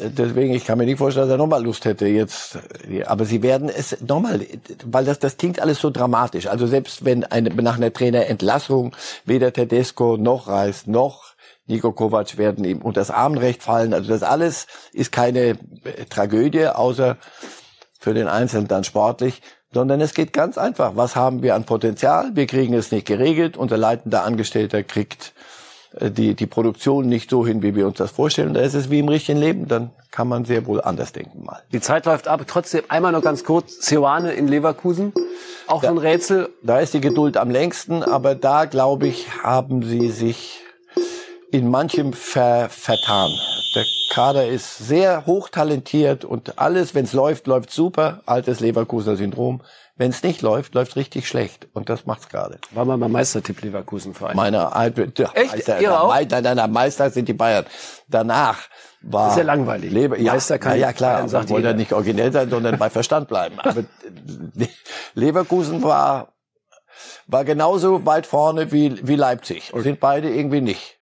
Deswegen, ich kann mir nicht vorstellen, dass er nochmal Lust hätte jetzt. Aber sie werden es nochmal, weil das, das klingt alles so dramatisch. Also selbst wenn eine, nach einer Trainerentlassung weder Tedesco noch Reis noch Nico Kovac werden ihm unter das Armenrecht fallen. Also das alles ist keine äh, Tragödie, außer für den Einzelnen dann sportlich, sondern es geht ganz einfach. Was haben wir an Potenzial? Wir kriegen es nicht geregelt. Unser leitender Angestellter kriegt äh, die, die Produktion nicht so hin, wie wir uns das vorstellen. Da ist es wie im richtigen Leben. Dann kann man sehr wohl anders denken mal. Die Zeit läuft ab. Trotzdem einmal noch ganz kurz. Seoane in Leverkusen. Auch da, so ein Rätsel. Da ist die Geduld am längsten. Aber da, glaube ich, haben sie sich in manchem ver, vertan. Der Kader ist sehr hochtalentiert und alles, wenn es läuft, läuft super. Altes Leverkusener Syndrom. Wenn es nicht läuft, läuft richtig schlecht. Und das macht's gerade. War mal mein Meistertipp Leverkusen Verein. Meine alte, Echt? Meister, auch? Meister, nein, nein, Meister sind die Bayern. Danach war. Das ist ja langweilig. Leber, ja, Meister kann ja, ja klar. Man wollte ja nicht originell sein, sondern bei Verstand bleiben. Aber Leverkusen war, war genauso weit vorne wie, wie Leipzig. Und sind beide irgendwie nicht.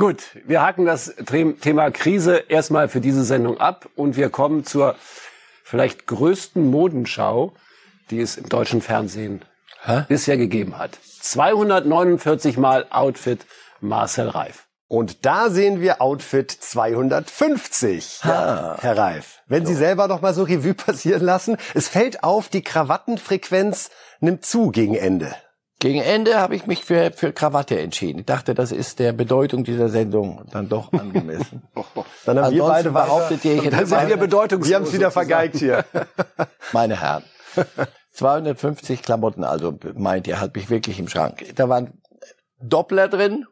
Gut, wir haken das Thema Krise erstmal für diese Sendung ab und wir kommen zur vielleicht größten Modenschau, die es im deutschen Fernsehen Hä? bisher gegeben hat. 249 Mal Outfit Marcel Reif. Und da sehen wir Outfit 250, ja, Herr Reif. Wenn Sie selber noch mal so Revue passieren lassen, es fällt auf, die Krawattenfrequenz nimmt zu gegen Ende. Gegen Ende habe ich mich für, für Krawatte entschieden. Ich dachte, das ist der Bedeutung dieser Sendung dann doch angemessen. Dann haben wir Ansonsten beide behauptet ihr, ich hätte Dann sind wir meine, bedeutungslos. Wir haben es wieder vergeigt hier. meine Herren. 250 Klamotten, also meint ihr, hat mich wirklich im Schrank. Da waren Doppler drin.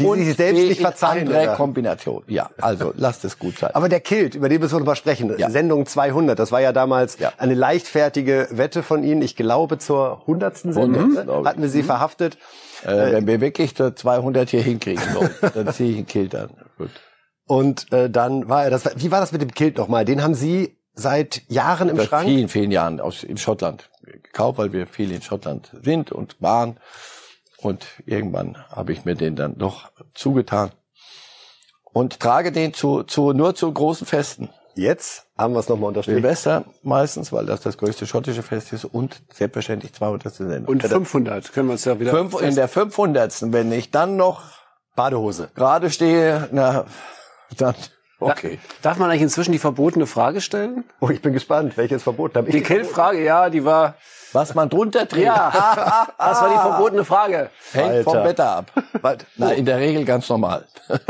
Die Sie sich selbst nicht verzeihen, Andere? Kombination. Ja, also lasst es gut sein. Aber der Kilt, über den müssen wir noch mal sprechen. Ja. Sendung 200, das war ja damals Ja. eine leichtfertige Wette von Ihnen. Ich glaube, zur 100. Sendung Mhm, ne? hatten wir Sie verhaftet. äh, wenn wir wirklich zur 200 hier hinkriegen dann ziehe ich einen Kilt an. Gut. Und äh, dann war er das. Wie war das mit dem Kilt nochmal? Den haben Sie seit Jahren im Seit Schrank? vielen, vielen Jahren aus in Schottland gekauft, weil wir viel in Schottland sind und waren. Und irgendwann habe ich mir den dann doch zugetan und trage den zu, zu nur zu großen Festen. Jetzt haben wir es nochmal unterstrichen. Silvester meistens, weil das das größte schottische Fest ist und selbstverständlich 200. Sendung. Und 500 können wir uns ja wieder. Fünf, in der 500. Wenn ich dann noch Badehose. gerade stehe, na, dann okay. Darf man eigentlich inzwischen die verbotene Frage stellen? Oh, ich bin gespannt, welches verboten habe ich. Die Kill-Frage, ja, die war. Was man drunter trägt, Ja, das war die verbotene Frage. hängt vom Alter. Wetter ab. Was, Na, in der Regel ganz normal.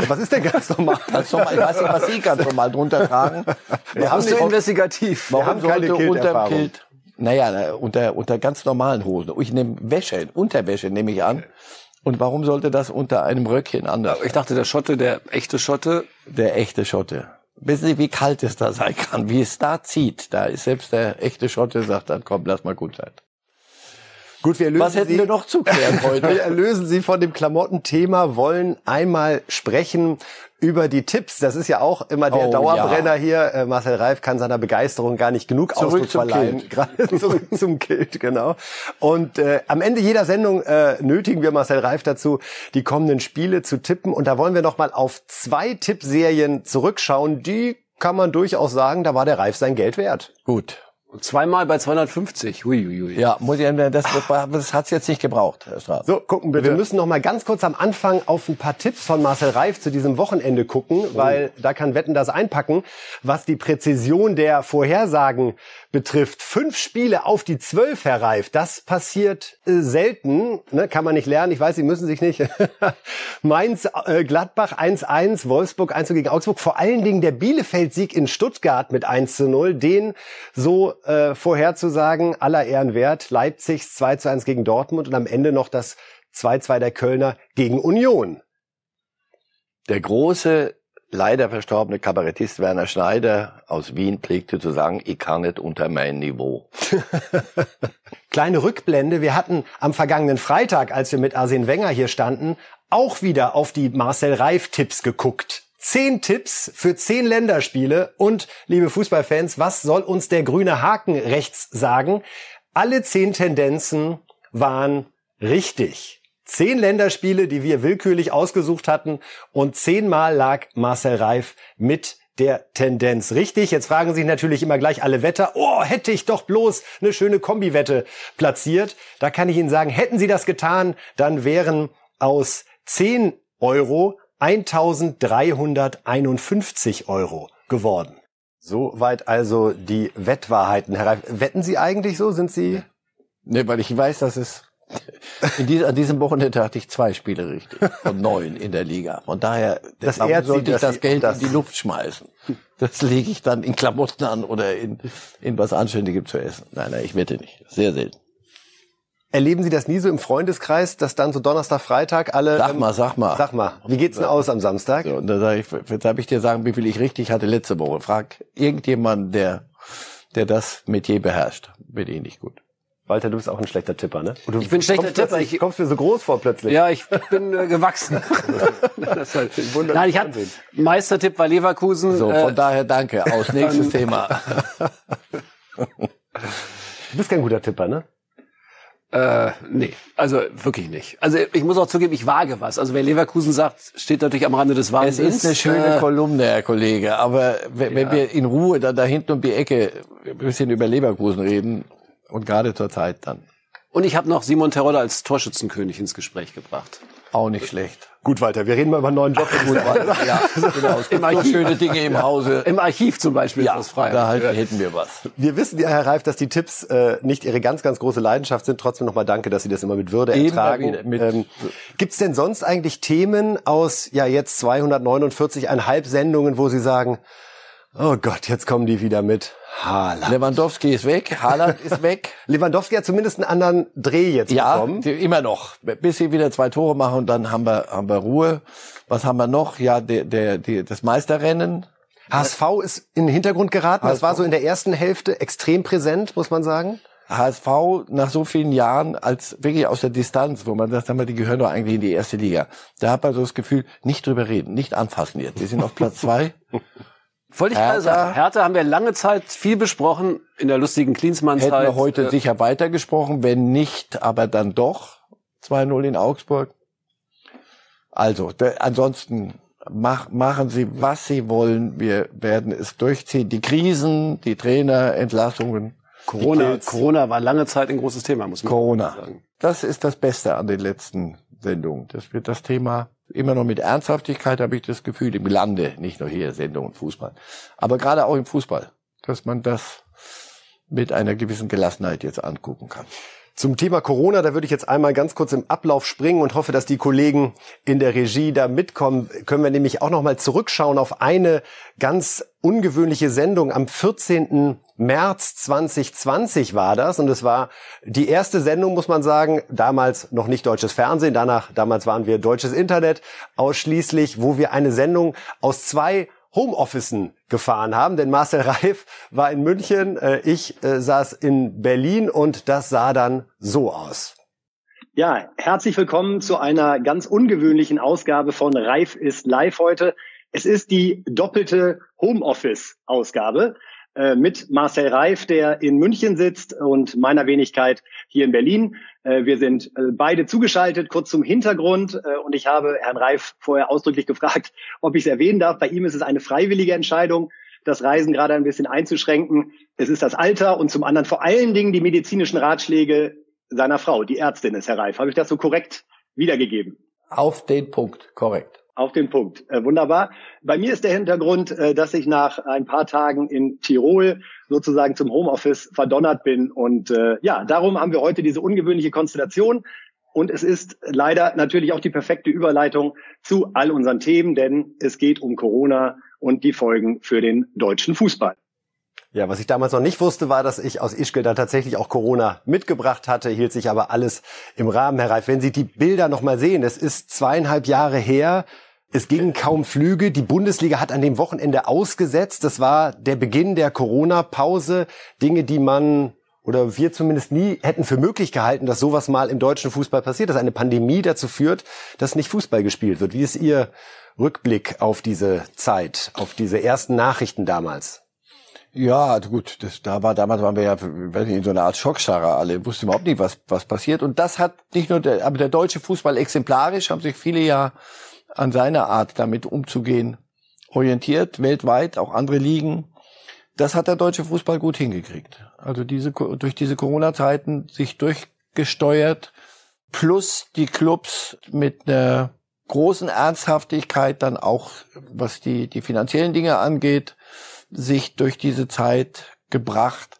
was ist denn ganz normal? Ganz normal. Ich weiß nicht, was Sie ganz normal drunter tragen. Wir haben nicht- investigativ? Wir haben keine Kilterfahrung. Kilt, naja, na, unter, unter ganz normalen Hosen. Ich nehme Wäsche, Unterwäsche nehme ich an. Und warum sollte das unter einem Röckchen anders? Ich dachte, der Schotte, der echte Schotte, Der echte Schotte. Wissen Sie, wie kalt es da sein kann? Wie es da zieht? Da ist selbst der echte Schotte sagt dann, komm, lass mal gut sein. Gut, wir lösen Was hätten Sie, wir noch zu klären heute? Wir erlösen Sie von dem Klamottenthema, wollen einmal sprechen über die Tipps. Das ist ja auch immer der Oh, Dauerbrenner hier. Äh, Marcel Reif kann seiner Begeisterung gar nicht genug Zurück Ausdruck zum verleihen. Kilt. Gerade zurück zum Kilt, genau. Und äh, am Ende jeder Sendung äh, nötigen wir Marcel Reif dazu, die kommenden Spiele zu tippen. Und da wollen wir noch mal auf zwei Tippserien zurückschauen. Die kann man durchaus sagen, da war der Reif sein Geld wert. Gut. Zweimal bei 250. Hui, hui, hui. Ja, muss ich, das, das hat's jetzt nicht gebraucht, Herr Straß. So, gucken bitte. Wir müssen noch mal ganz kurz am Anfang auf ein paar Tipps von Marcel Reif zu diesem Wochenende gucken, weil da kann Wetten das einpacken, was die Präzision der Vorhersagen betrifft. Fünf Spiele auf die zwölf, Herr Reif, das passiert äh, selten, ne? kann man nicht lernen. Ich weiß, Sie müssen sich nicht. Mainz, äh, Gladbach 1-1, Wolfsburg 1 gegen Augsburg. Vor allen Dingen der Bielefeld-Sieg in Stuttgart mit 1 zu 0, den so äh, vorherzusagen, aller Ehren wert. Leipzigs 2 zu 1 gegen Dortmund und am Ende noch das 2-2 der Kölner gegen Union. Der große, leider verstorbene Kabarettist Werner Schneider aus Wien pflegte zu sagen, ich kann nicht unter mein Niveau. Kleine Rückblende. Wir hatten am vergangenen Freitag, als wir mit Arsene Wenger hier standen, auch wieder auf die Marcel Reif Tipps geguckt. Zehn Tipps für zehn Länderspiele. Und, liebe Fußballfans, was soll uns der grüne Haken rechts sagen? Alle zehn Tendenzen waren richtig. Zehn Länderspiele, die wir willkürlich ausgesucht hatten. Und zehnmal lag Marcel Reif mit der Tendenz richtig. Jetzt fragen sich natürlich immer gleich alle Wetter, oh, hätte ich doch bloß eine schöne Kombiwette platziert. Da kann ich Ihnen sagen, hätten Sie das getan, dann wären aus 10 Euro 1351 Euro geworden. Soweit also die Wettwahrheiten. Herr Reif, wetten Sie eigentlich so? Sind Sie? Ne, weil ich weiß, dass es in diesem, an diesem Wochenende hatte ich zwei Spiele richtig von neun in der Liga. Von daher Das warum ehrt Sie, sollte ich das Sie Geld das- in die Luft schmeißen. Das lege ich dann in Klamotten an oder in, in was Anständigem zu essen. Nein, nein, ich wette nicht. Sehr selten. Erleben Sie das nie so im Freundeskreis, dass dann so Donnerstag, Freitag alle... Sag mal, sag mal. Sag mal, wie geht's denn aus am Samstag? So, und da sag ich, jetzt darf ich dir sagen, wie viel ich richtig hatte letzte Woche. Frag irgendjemanden, der, der das Metier beherrscht. Bin ich nicht gut. Walter, du bist auch ein schlechter Tipper, ne? Ich bin ein schlechter Tipper. Ich- kommst mir so groß vor plötzlich. Ja, ich bin äh, gewachsen. Das ist halt- Nein, ich hatte. Meistertipp war Leverkusen. So, äh, von daher danke. Aus nächstes Thema. Du bist kein guter Tipper, ne? Äh, nee, also wirklich nicht. Also ich muss auch zugeben, ich wage was. Also wer Leverkusen sagt, steht natürlich am Rande des Wahnsinns. Es ist eine schöne Äh, Kolumne, Herr Kollege, aber wenn, wenn Ja. wir in Ruhe da, da hinten um die Ecke ein bisschen über Leverkusen reden und gerade zur Zeit dann Und ich habe noch Simon Terodde als Torschützenkönig ins Gespräch gebracht. Auch nicht schlecht. Gut, Walter, wir reden mal über einen neuen Job. Gut, ja, genau. Es gibt so schöne Dinge im Hause. Im Archiv zum Beispiel Ja, ist das frei. da halt, hätten wir was. Wir wissen ja, Herr Reif, dass die Tipps äh, nicht Ihre ganz, ganz große Leidenschaft sind. Trotzdem nochmal danke, dass Sie das immer mit Würde Eben ertragen. mit- ähm, Gibt's denn sonst eigentlich Themen aus ja jetzt 249,5 Sendungen, wo Sie sagen, oh Gott, jetzt kommen die wieder mit Haaland. Lewandowski ist weg, Haaland ist weg. Lewandowski hat zumindest einen anderen Dreh jetzt Ja, bekommen. die, immer noch. Bis sie wieder zwei Tore machen und dann haben wir, haben wir Ruhe. Was haben wir noch? Ja, der, der, die, das Meisterrennen. HSV ist in den Hintergrund geraten. Das HSV. war so in der ersten Hälfte extrem präsent, muss man sagen. HSV nach so vielen Jahren als wirklich aus der Distanz, wo man sagt, die gehören doch eigentlich in die erste Liga. Da hat man so das Gefühl, nicht drüber reden, nicht anfassen jetzt. Wir sind auf Platz zwei. Wollte ich gerade sagen. Hertha haben wir lange Zeit viel besprochen in der lustigen Klinsmann-Zeit. Hätten wir heute Äh, sicher weitergesprochen, wenn nicht, aber dann doch 2-0 in Augsburg. Also, da, ansonsten mach, machen Sie, was Sie wollen. Wir werden es durchziehen. Die Krisen, die Trainer, Entlassungen, Corona, Corona war lange Zeit ein großes Thema, muss man Corona. sagen. Das ist das Beste an den letzten Sendungen. Das wird das Thema immer noch mit Ernsthaftigkeit, habe ich das Gefühl, im Lande, nicht nur hier Sendungen Fußball, aber gerade auch im Fußball, dass man das mit einer gewissen Gelassenheit jetzt angucken kann. Zum Thema Corona, da würde ich jetzt einmal ganz kurz im Ablauf springen und hoffe, dass die Kollegen in der Regie da mitkommen. Können wir nämlich auch noch mal zurückschauen auf eine ganz ungewöhnliche Sendung. Am 14. März 2020 war das. Und es war die erste Sendung, muss man sagen, damals noch nicht deutsches Fernsehen, danach, damals waren wir deutsches Internet. Ausschließlich, wo wir eine Sendung aus zwei Homeofficen gefahren haben, denn Marcel Reif war in München, äh, ich äh, saß in Berlin und das sah dann so aus. Ja, herzlich willkommen zu einer ganz ungewöhnlichen Ausgabe von Reif ist live heute. Es ist die doppelte Homeoffice-Ausgabe mit Marcel Reif, der in München sitzt und meiner Wenigkeit hier in Berlin. Äh, wir sind äh, beide zugeschaltet, kurz zum Hintergrund. Äh, und ich habe Herrn Reif vorher ausdrücklich gefragt, ob ich es erwähnen darf. Bei ihm ist es eine freiwillige Entscheidung, das Reisen gerade ein bisschen einzuschränken. Es ist das Alter und zum anderen vor allen Dingen die medizinischen Ratschläge seiner Frau, die Ärztin ist, Herr Reif. Habe ich das so korrekt wiedergegeben? Auf den Punkt, korrekt. Auf den Punkt. Äh, wunderbar. Bei mir ist der Hintergrund, äh, dass ich nach ein paar Tagen in Tirol sozusagen zum Homeoffice verdonnert bin. Und äh, ja, darum haben wir heute diese ungewöhnliche Konstellation. Und es ist leider natürlich auch die perfekte Überleitung zu all unseren Themen, denn es geht um Corona und die Folgen für den deutschen Fußball. Ja, was ich damals noch nicht wusste, war, dass ich aus Ischgl dann tatsächlich auch Corona mitgebracht hatte, hielt sich aber alles im Rahmen, Herr Reif. Wenn Sie die Bilder noch mal sehen, es ist zweieinhalb Jahre her, es gingen kaum Flüge, die Bundesliga hat an dem Wochenende ausgesetzt, das war der Beginn der Corona-Pause, Dinge, die man oder wir zumindest nie hätten für möglich gehalten, dass sowas mal im deutschen Fußball passiert, dass eine Pandemie dazu führt, dass nicht Fußball gespielt wird. Wie ist Ihr Rückblick auf diese Zeit, auf diese ersten Nachrichten damals? Ja, gut, das, da war, damals waren wir ja weiß nicht, in so einer Art Schockstarre alle, wussten überhaupt nicht, was, was passiert. Und das hat nicht nur der, aber der deutsche Fußball exemplarisch, haben sich viele ja an seiner Art damit umzugehen orientiert, weltweit, auch andere Ligen. Das hat der deutsche Fußball gut hingekriegt. Also diese, durch diese Corona-Zeiten sich durchgesteuert, plus die Clubs mit einer großen Ernsthaftigkeit dann auch, was die, die finanziellen Dinge angeht, sich durch diese Zeit gebracht.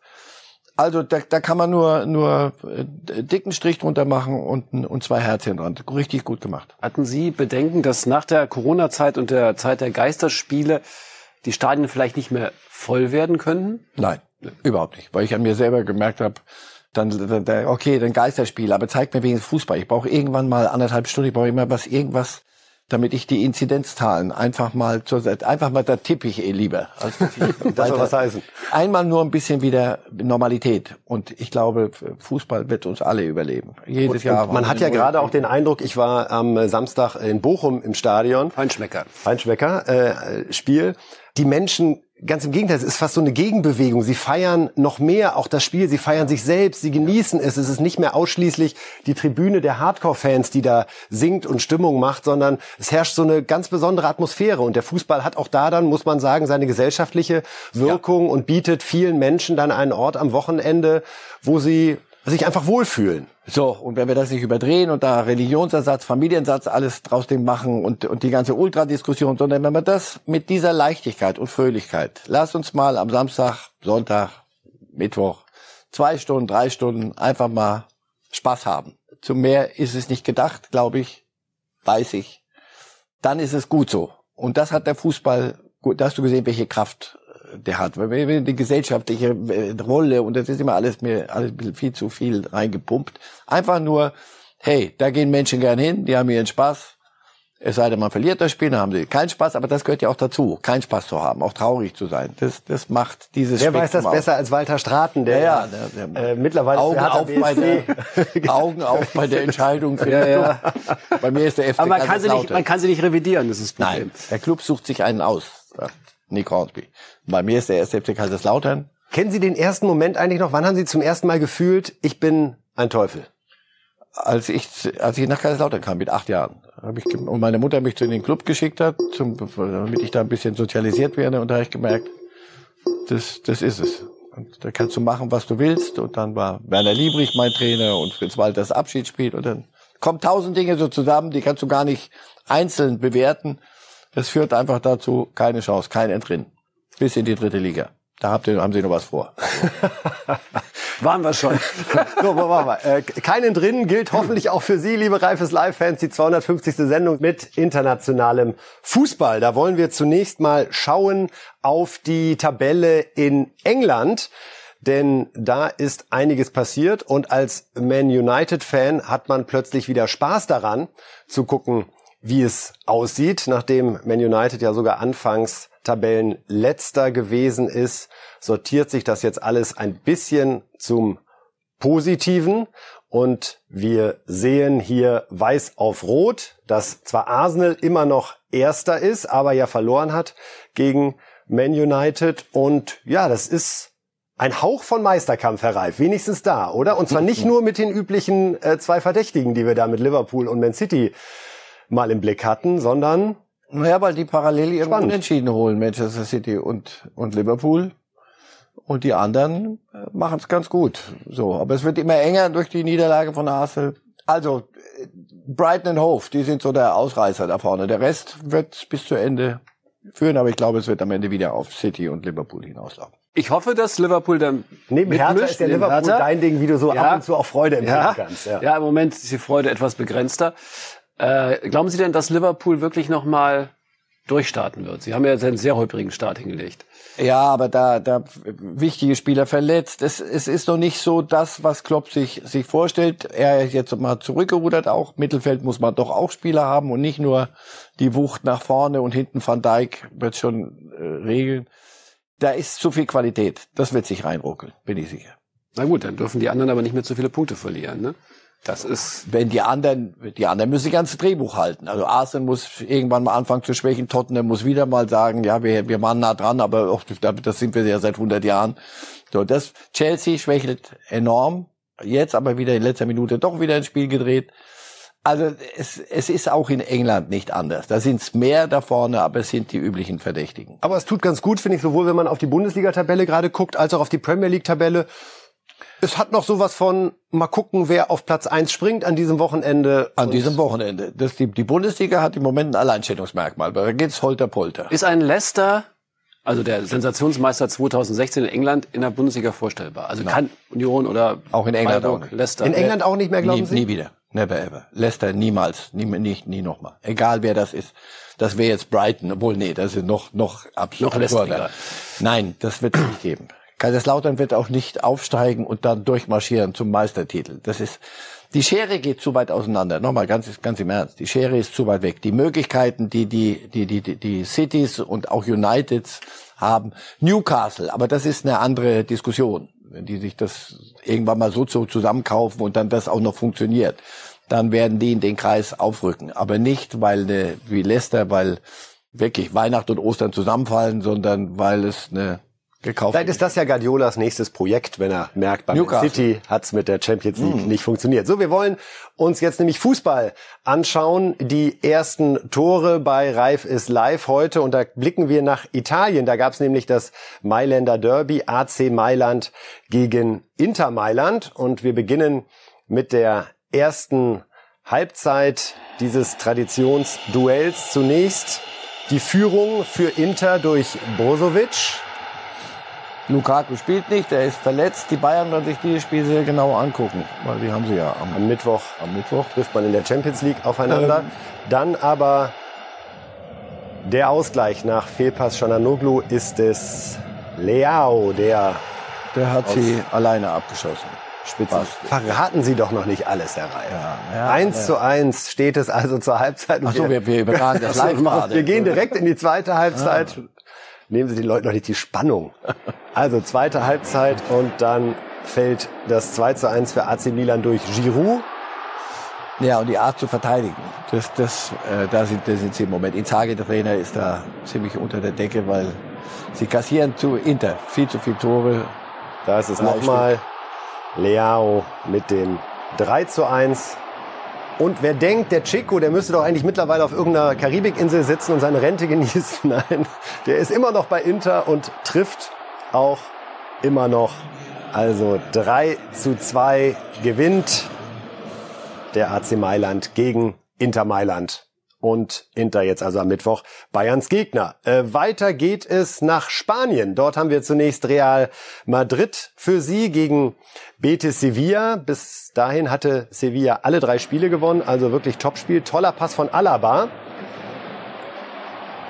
Also da, da kann man nur nur äh, dicken Strich drunter machen und, und zwei Herzchen dran. Richtig gut gemacht. Hatten Sie Bedenken, dass nach der Corona-Zeit und der Zeit der Geisterspiele die Stadien vielleicht nicht mehr voll werden könnten? Nein, überhaupt nicht. Weil ich an mir selber gemerkt habe, dann- okay, dann Geisterspiel, aber zeigt mir wenigstens Fußball. Ich brauche irgendwann mal anderthalb Stunden, ich brauche immer was, irgendwas, damit ich die Inzidenzzahlen einfach mal zur Seite, einfach mal, da tippe ich eh lieber. Als dass ich Das soll was heißen. Einmal nur ein bisschen wieder Normalität. Und ich glaube, Fußball wird uns alle überleben. Jedes Jahr. Und man hat ja gerade auch den Eindruck, ich war am Samstag in Bochum im Stadion. Feinschmecker. Feinschmecker, äh, Spiel. Die Menschen ganz im Gegenteil, es ist fast so eine Gegenbewegung. Sie feiern noch mehr auch das Spiel, sie feiern sich selbst, sie genießen es. Es ist nicht mehr ausschließlich die Tribüne der Hardcore-Fans, die da singt und Stimmung macht, sondern es herrscht so eine ganz besondere Atmosphäre. Und der Fußball hat auch da dann, muss man sagen, seine gesellschaftliche Wirkung ja. und bietet vielen Menschen dann einen Ort am Wochenende, wo sie sich einfach wohlfühlen. So, und wenn wir das nicht überdrehen und da Religionsersatz, Familiensatz, alles draus dem machen und, und die ganze Ultradiskussion, sondern wenn wir das mit dieser Leichtigkeit und Fröhlichkeit, lass uns mal am Samstag, Sonntag, Mittwoch, zwei Stunden, drei Stunden einfach mal Spaß haben. Zu mehr ist es nicht gedacht, glaube ich, weiß ich. Dann ist es gut so. Und das hat der Fußball, da hast du gesehen, welche Kraft der hat. Weil die gesellschaftliche äh, Rolle und das ist immer alles mir alles viel zu viel reingepumpt. Einfach nur, hey, da gehen Menschen gern hin, die haben ihren Spaß. Es sei denn, man verliert das Spiel, dann haben sie keinen Spaß, aber das gehört ja auch dazu, keinen Spaß zu haben, auch traurig zu sein. Das, das macht dieses Wer weiß das aus. besser als Walter Straten, der, ja, ja, der, der äh, mittlerweile Augen auf, bei der, Augen auf bei der Entscheidung. Für ja, ja. Bei mir ist der FC Aber man kann, sie nicht, man kann sie nicht revidieren, das ist das Problem. Nein, der Club sucht sich einen aus. Nick Hornsby. Bei mir ist der erste FC Kaiserslautern. Kennen Sie den ersten Moment eigentlich noch? Wann haben Sie zum ersten Mal gefühlt, ich bin ein Teufel? Als ich, als ich nach Kaiserslautern kam, mit acht Jahren. Hab ich, und meine Mutter mich zu den Club geschickt hat, zum, damit ich da ein bisschen sozialisiert werde. Und da habe ich gemerkt, das, das ist es. Und da kannst du machen, was du willst. Und dann war Werner Liebrich mein Trainer und Fritz Walters Abschiedsspiel. Und dann kommen tausend Dinge so zusammen, die kannst du gar nicht einzeln bewerten. Das führt einfach dazu, keine Chance, kein Entrinnen. Bis in die dritte Liga. Da habt ihr, haben Sie noch was vor. Waren wir schon. so, machen wir. Äh, keinen drin gilt hoffentlich auch für Sie, liebe Reifes Live-Fans, die 250. Sendung mit internationalem Fußball. Da wollen wir zunächst mal schauen auf die Tabelle in England. Denn da ist einiges passiert und als Man United-Fan hat man plötzlich wieder Spaß daran zu gucken, wie es aussieht, nachdem Man United ja sogar anfangs Tabellenletzter gewesen ist, sortiert sich das jetzt alles ein bisschen zum Positiven. Und wir sehen hier weiß auf rot, dass zwar Arsenal immer noch Erster ist, aber ja verloren hat gegen Man United. Und ja, das ist ein Hauch von Meisterkampf, Herr Reif, wenigstens da, oder? Und zwar nicht nur mit den üblichen äh, zwei Verdächtigen, die wir da mit Liverpool und Man City mal im Blick hatten, sondern naja, weil die parallel ihren Unentschieden holen, Manchester City und, und Liverpool. Und die anderen äh, machen es ganz gut. So, aber es wird immer enger durch die Niederlage von Arsenal. Also Brighton und Hove, die sind so der Ausreißer da vorne. Der Rest wird bis zu Ende führen, aber ich glaube, es wird am Ende wieder auf City und Liverpool hinauslaufen. Ich hoffe, dass Liverpool dann neben Hertha ist der Liverpool Hertha. dein Ding, wie du so ja. ab und zu auch Freude empfinden ja. kannst. Ja. ja, im Moment ist die Freude etwas begrenzter. Äh, glauben Sie denn, dass Liverpool wirklich nochmal durchstarten wird? Sie haben ja jetzt einen sehr holprigen Start hingelegt. Ja, aber da, da wichtige Spieler verletzt. Es, es ist noch nicht so das, was Klopp sich, sich vorstellt. Er ist jetzt mal zurückgerudert auch. Mittelfeld muss man doch auch Spieler haben und nicht nur die Wucht nach vorne und hinten Van Dijk wird schon äh, regeln. Da ist zu viel Qualität. Das wird sich reinruckeln, bin ich sicher. Na gut, dann dürfen die anderen aber nicht mehr zu viele Punkte verlieren, ne? Das ist, wenn die anderen, die anderen müssen das ganze Drehbuch halten. Also Arsenal muss irgendwann mal anfangen zu schwächen. Tottenham muss wieder mal sagen, ja, wir, wir waren nah dran, aber auch, das sind wir ja seit 100 Jahren. So, das Chelsea schwächelt enorm. Jetzt aber wieder in letzter Minute doch wieder ein Spiel gedreht. Also es, es ist auch in England nicht anders. Da sind es mehr da vorne, aber es sind die üblichen Verdächtigen. Aber es tut ganz gut, finde ich, sowohl wenn man auf die Bundesliga-Tabelle gerade guckt, als auch auf die Premier League-Tabelle. Es hat noch sowas von, mal gucken, wer auf Platz eins springt an diesem Wochenende. An diesem Wochenende. Das, die, die Bundesliga hat im Moment ein Alleinstellungsmerkmal, weil da geht's holter polter. Ist ein Leicester, also der Sensationsmeister 2016 in England, in der Bundesliga vorstellbar? Also Nein. kann Union oder auch in England Freiburg, auch Leicester. In England auch nicht mehr, glauben nie, Sie? Nie wieder. Never ever. Leicester niemals. Nie, nie, nie nochmal. Egal wer das ist. Das wäre jetzt Brighton. Obwohl, nee, das ist noch, noch absurder. Noch. Nein, das wird es nicht geben. Kaiserslautern wird auch nicht aufsteigen und dann durchmarschieren zum Meistertitel. Das ist, die Schere geht zu weit auseinander. Nochmal ganz, ganz im Ernst. Die Schere ist zu weit weg. Die Möglichkeiten, die, die, die, die, die Cities und auch Uniteds haben. Newcastle, aber das ist eine andere Diskussion. Wenn die sich das irgendwann mal so zusammenkaufen und dann das auch noch funktioniert, dann werden die in den Kreis aufrücken. Aber nicht, weil, wie Leicester, weil wirklich Weihnachten und Ostern zusammenfallen, sondern weil es eine gekauft Vielleicht ist das ja Guardiolas nächstes Projekt, wenn er merkt, bei Newcastle. City hat's mit der Champions League Hm. nicht funktioniert. So, wir wollen uns jetzt nämlich Fußball anschauen. Die ersten Tore bei Reif ist live heute und da blicken wir nach Italien. Da gab's nämlich das Mailänder Derby AC Mailand gegen Inter Mailand und wir beginnen mit der ersten Halbzeit dieses Traditionsduells. Zunächst die Führung für Inter durch Brozovic. Lukaku spielt nicht, der ist verletzt. Die Bayern werden sich dieses Spiel sehr genau angucken, weil die haben sie ja am, Am Mittwoch am Mittwoch. trifft man in der Champions League aufeinander. Dann aber der Ausgleich nach Fehlpass Chananoglu ist es Leao, der Der hat sie alleine abgeschossen. Spitze. Passt. Verraten Sie doch noch nicht alles, Herr Reif. ja, eins ja. zu eins steht es also zur Halbzeit. Ach so, wir, wir übertragen das Ach so, live gerade. wir gehen direkt in die zweite Halbzeit. Nehmen Sie den Leuten noch nicht die Spannung. Also zweite Halbzeit und dann fällt das 2 zu 1 für AC Milan durch Giroud. Ja, und die Art zu verteidigen, das, das, äh, da sind, da sind sie im Moment. Inzaghi, der Trainer, ist da ziemlich unter der Decke, weil sie kassieren zu Inter viel zu viele Tore. Da ist es nochmal Leao mit dem 3 zu 1. Und wer denkt, der Chico, der müsste doch eigentlich mittlerweile auf irgendeiner Karibikinsel sitzen und seine Rente genießen. Nein, der ist immer noch bei Inter und trifft auch immer noch. Also 3 zu 2 gewinnt der AC Mailand gegen Inter Mailand. Und Inter jetzt also am Mittwoch Bayerns Gegner. Äh, weiter geht es nach Spanien. Dort haben wir zunächst Real Madrid für sie gegen Betis Sevilla. Bis dahin hatte Sevilla alle drei Spiele gewonnen, also wirklich Topspiel. Toller Pass von Alaba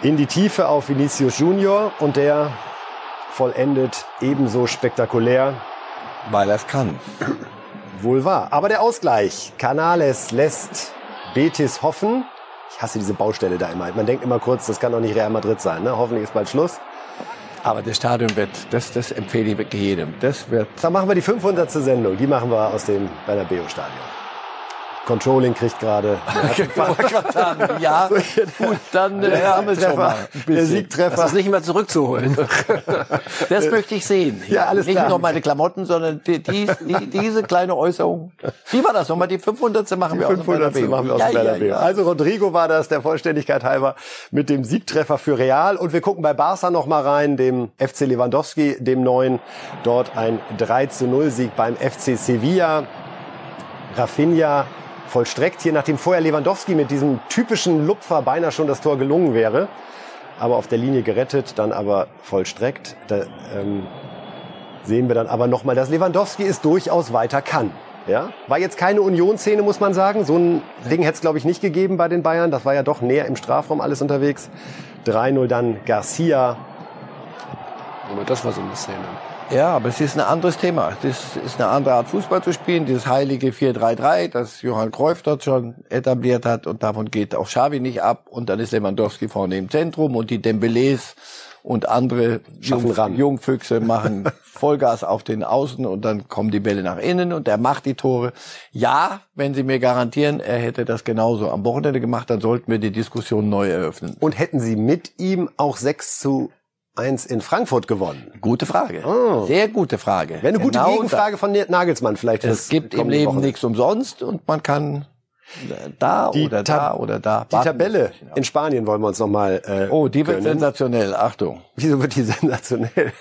in die Tiefe auf Vinicius Junior und der vollendet ebenso spektakulär Weil er es kann. Wohl wahr. Aber der Ausgleich. Canales lässt Betis hoffen. Ich hasse diese Baustelle da immer. Man denkt immer kurz, das kann doch nicht Real Madrid sein. Ne? Hoffentlich ist bald Schluss. Aber das Stadion wird, das, das empfehle ich wirklich jedem. Das wird, Dann machen wir die 500. Sendung. Die machen wir aus dem Bernabeu-Stadion. Controlling kriegt gerade. ja, gut, dann äh, haben wir schon mal. Der bisschen. Das Siegtreffer. ist nicht mehr zurückzuholen. Das möchte ich sehen. Ja, alles Nicht klar. nur meine Klamotten, sondern die, die, die, diese kleine Äußerung. Wie war das nochmal? Die 500. machen wir aus dem 500. Bernabeu. machen wir aus ja, dem. Ja, ja. Also Rodrigo war das, der Vollständigkeit halber, mit dem Siegtreffer für Real. Und wir gucken bei Barca noch mal rein, dem FC Lewandowski, dem neuen. Dort ein 3 zu 0 Sieg beim FC Sevilla. Rafinha vollstreckt hier, nachdem vorher Lewandowski mit diesem typischen Lupfer beinahe schon das Tor gelungen wäre. Aber auf der Linie gerettet, dann aber vollstreckt. Da, ähm, sehen wir dann aber nochmal, dass Lewandowski es durchaus weiter kann. Ja? War jetzt keine Unionsszene, muss man sagen. So ein Ding hätte es, glaube ich, nicht gegeben bei den Bayern. Das war ja doch näher im Strafraum alles unterwegs. 3-0 dann Garcia. Aber das war so eine Szene. Ja, aber es ist ein anderes Thema. Es ist eine andere Art Fußball zu spielen. Dieses heilige 4-3-3, das Johann Cruyff dort schon etabliert hat und davon geht auch Xavi nicht ab. Und dann ist Lewandowski vorne im Zentrum und die Dembélés und andere ran. Jungfüchse machen Vollgas auf den Außen und dann kommen die Bälle nach innen und er macht die Tore. Ja, wenn Sie mir garantieren, er hätte das genauso am Wochenende gemacht, dann sollten wir die Diskussion neu eröffnen. Und hätten sie mit ihm auch 6 zu 1 in Frankfurt gewonnen? Gute Frage. Oh. Sehr gute Frage. Wäre eine gute Genau Gegenfrage von Nagelsmann vielleicht. Es gibt im Leben Wochenende. nichts umsonst und man kann äh, da Die oder da oder da. Die. Tabelle in Spanien wollen wir uns nochmal äh, Oh, die wird gönnen. sensationell. Achtung. Wieso wird die sensationell?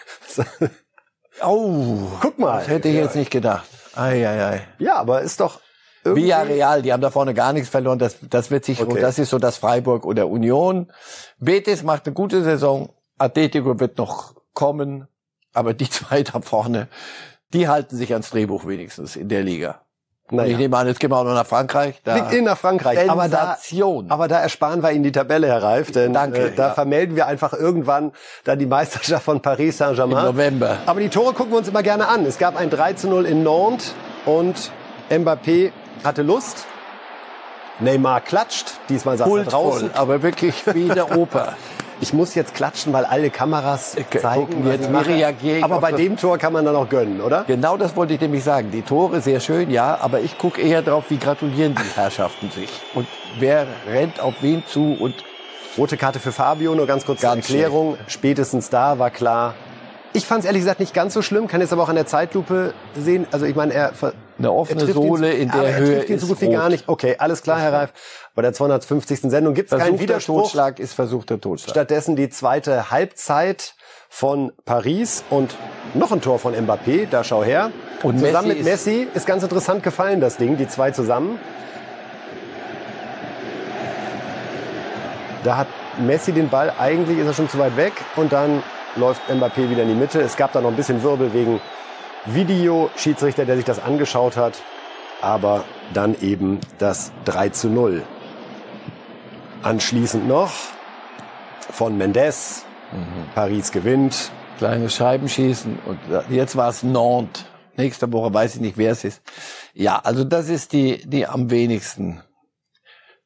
Oh, Guck mal. das hätte ich jetzt nicht gedacht. Ei, ei, ei. Ja, aber ist doch irgendwie... Villarreal, die haben da vorne gar nichts verloren. Das, das wird sich, Okay. das ist so das Freiburg oder Union. Betis macht eine gute Saison. Atletico wird noch kommen. Aber die zwei da vorne, die halten sich ans Drehbuch wenigstens in der Liga. Naja. Ich nehme an, jetzt gehen wir auch noch nach Frankreich. Da Liegt in nach Frankreich. Aber da, aber da ersparen wir Ihnen die Tabelle, Herr Reif, denn Danke, äh, da ja. vermelden wir einfach irgendwann dann die Meisterschaft von Paris Im Saint-Germain. November. Aber die Tore gucken wir uns immer gerne an. Es gab ein 3 zu 0 in Nantes und Mbappé hatte Lust. Neymar klatscht. Diesmal saß er Pulsvoll, draußen. aber wirklich wie in der Oper. Ich muss jetzt klatschen, weil alle Kameras Okay, zeigen, gucken jetzt, wie Aber bei dem Tor kann man dann auch gönnen, oder? Genau das wollte ich nämlich sagen. Die Tore sehr schön, ja, aber ich gucke eher drauf, wie gratulieren die Herrschaften sich. Und wer rennt auf wen zu und Rote Karte für Fabio, nur ganz kurz Ganz Erklärung. Spätestens da war klar. Ich fand es ehrlich gesagt nicht ganz so schlimm, kann jetzt aber auch an der Zeitlupe sehen. Also ich meine, er Eine offene er trifft Sohle ihn, in der er Höhe trifft ihn so gut wie rot. gar nicht. Okay, alles klar, Herr Reif. Bei der 250. Sendung gibt es keinen Widerspruch. Totschlag ist versuchter Totschlag. Stattdessen die zweite Halbzeit von Paris und noch ein Tor von Mbappé, da schau her. Und zusammen Messi mit Messi ist ganz interessant gefallen, das Ding, die zwei zusammen. Da hat Messi den Ball, eigentlich ist er schon zu weit weg und dann läuft Mbappé wieder in die Mitte. Es gab da noch ein bisschen Wirbel wegen Videoschiedsrichter, der sich das angeschaut hat. Aber dann eben das 3 zu 0. Anschließend noch von Mendes. Paris gewinnt. Kleine Scheiben schießen und jetzt war es Nantes. Nächste Woche weiß ich nicht, wer es ist. Ja, also das ist die, die am wenigsten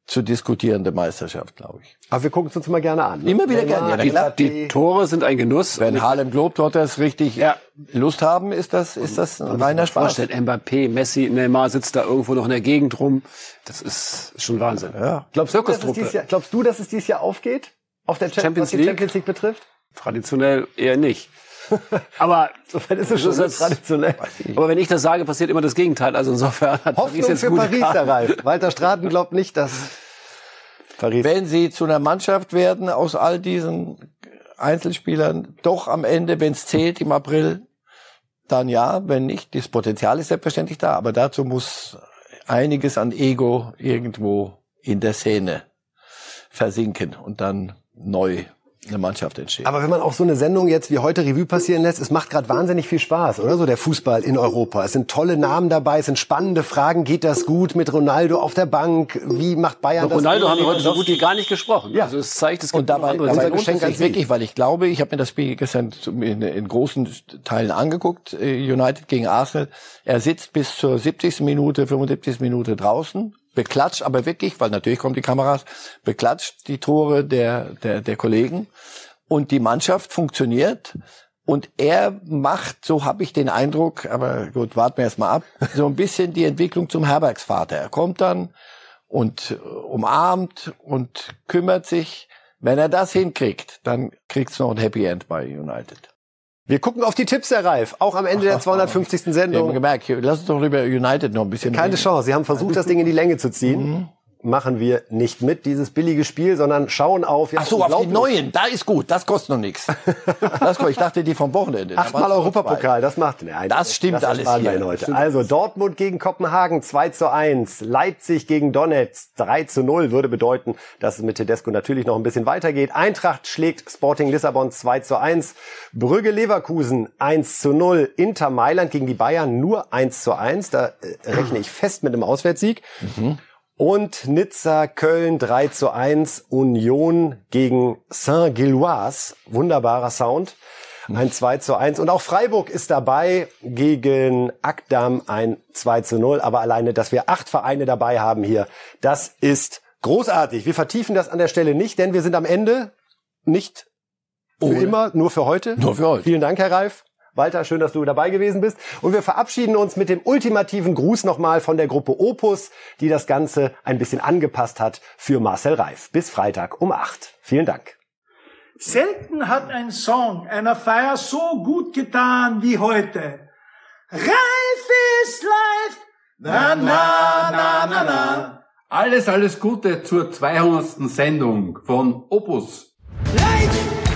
zu diskutierende Meisterschaft, glaube ich. Aber wir gucken es uns mal gerne an. ne? Immer wieder gerne, ja, Die, klar. die Tore sind ein Genuss. Wenn Harlem Globetrotters richtig Ja. Lust haben, ist das, ist das ein reiner ich Spaß. vorstellen, Mbappé, Messi, Neymar sitzt da irgendwo noch in der Gegend rum. Das ist schon Wahnsinn. Ja. Glaubst du, dass es dieses Jahr, glaubst du, dass es dieses Jahr aufgeht? Auf der Champions, Champions was die League? Champions League betrifft? Traditionell eher nicht. Aber Soweit ist es schon ist- traditionell. Aber wenn ich das sage, passiert immer das Gegenteil. Also insofern hat Paris Hoffnung jetzt für gute Paris, Karten. Herr Ralf. Walter Straten glaubt nicht, dass Paris... Wenn sie zu einer Mannschaft werden aus all diesen Einzelspielern, doch am Ende, wenn es zählt im April, dann ja, wenn nicht, das Potenzial ist selbstverständlich da, aber dazu muss einiges an Ego irgendwo in der Szene versinken und dann neu eine Mannschaft entsteht. Aber wenn man auch so eine Sendung jetzt wie heute Revue passieren lässt, es macht gerade wahnsinnig viel Spaß, oder so der Fußball in Europa. Es sind tolle Namen dabei, es sind spannende Fragen. Geht das gut mit Ronaldo auf der Bank? Wie macht Bayern Über das? Ronaldo haben wir heute so gut wie gar nicht gesprochen. Ja. Also es zeigt, es gibt Und dabei, noch andere dabei Geschenk es an wirklich, weil ich glaube, ich habe mir das Spiel gestern in, in großen Teilen angeguckt, äh, United gegen Arsenal. Er sitzt bis zur 70. Minute, 75. Minute draußen, beklatscht, aber wirklich, weil natürlich kommen die Kameras, beklatscht die Tore der, der, der Kollegen. Und die Mannschaft funktioniert. Und er macht, so habe ich den Eindruck, aber gut, warten wir erst mal ab, so ein bisschen die Entwicklung zum Herbergsvater. Er kommt dann und äh, umarmt und kümmert sich. Wenn er das hinkriegt, dann kriegt's noch ein Happy End bei United. Wir gucken auf die Tipps, Herr Reif, auch am Ende der 250. Wir haben Sendung. gemerkt, hier, lass uns doch über United noch ein bisschen Keine reden. Chance. Sie haben versucht, das Ding in die Länge zu ziehen. Machen wir nicht mit, dieses billige Spiel, sondern schauen auf. Ja, Ach so, auf die neuen, da ist gut, das kostet noch nichts. Das, ich dachte, die vom Wochenende. Achtmal Europapokal, das macht. Nein, Das stimmt alles ersparen wir hier. Heute. Also Dortmund gegen Kopenhagen 2 zu 1. Leipzig gegen Donetsk 3 zu 0 würde bedeuten, dass es mit Tedesco natürlich noch ein bisschen weitergeht. Eintracht schlägt Sporting Lissabon 2 zu 1. Brügge Leverkusen 1 zu 0. Inter Mailand gegen die Bayern nur 1 zu 1. Da äh, rechne ich fest mit einem Auswärtssieg. Und Nizza, Köln 3 zu 1, Union gegen Saint-Gilloise. Wunderbarer Sound. Ein 2 zu 1. Und auch Freiburg ist dabei gegen Akdam ein 2 zu 0. Aber alleine, dass wir acht Vereine dabei haben hier, das ist großartig. Wir vertiefen das an der Stelle nicht, denn wir sind am Ende nicht für Ohne. immer, nur für heute. Nur für heute. Vielen Dank, Herr Reif. Walter, schön, dass du dabei gewesen bist. Und wir verabschieden uns mit dem ultimativen Gruß nochmal von der Gruppe Opus, die das Ganze ein bisschen angepasst hat für Marcel Reif. Bis Freitag um 8. Vielen Dank. Selten hat ein Song einer Feier so gut getan wie heute. Reif ist live! Na, na, na, na, na. Alles, alles Gute zur 200. Sendung von Opus. Live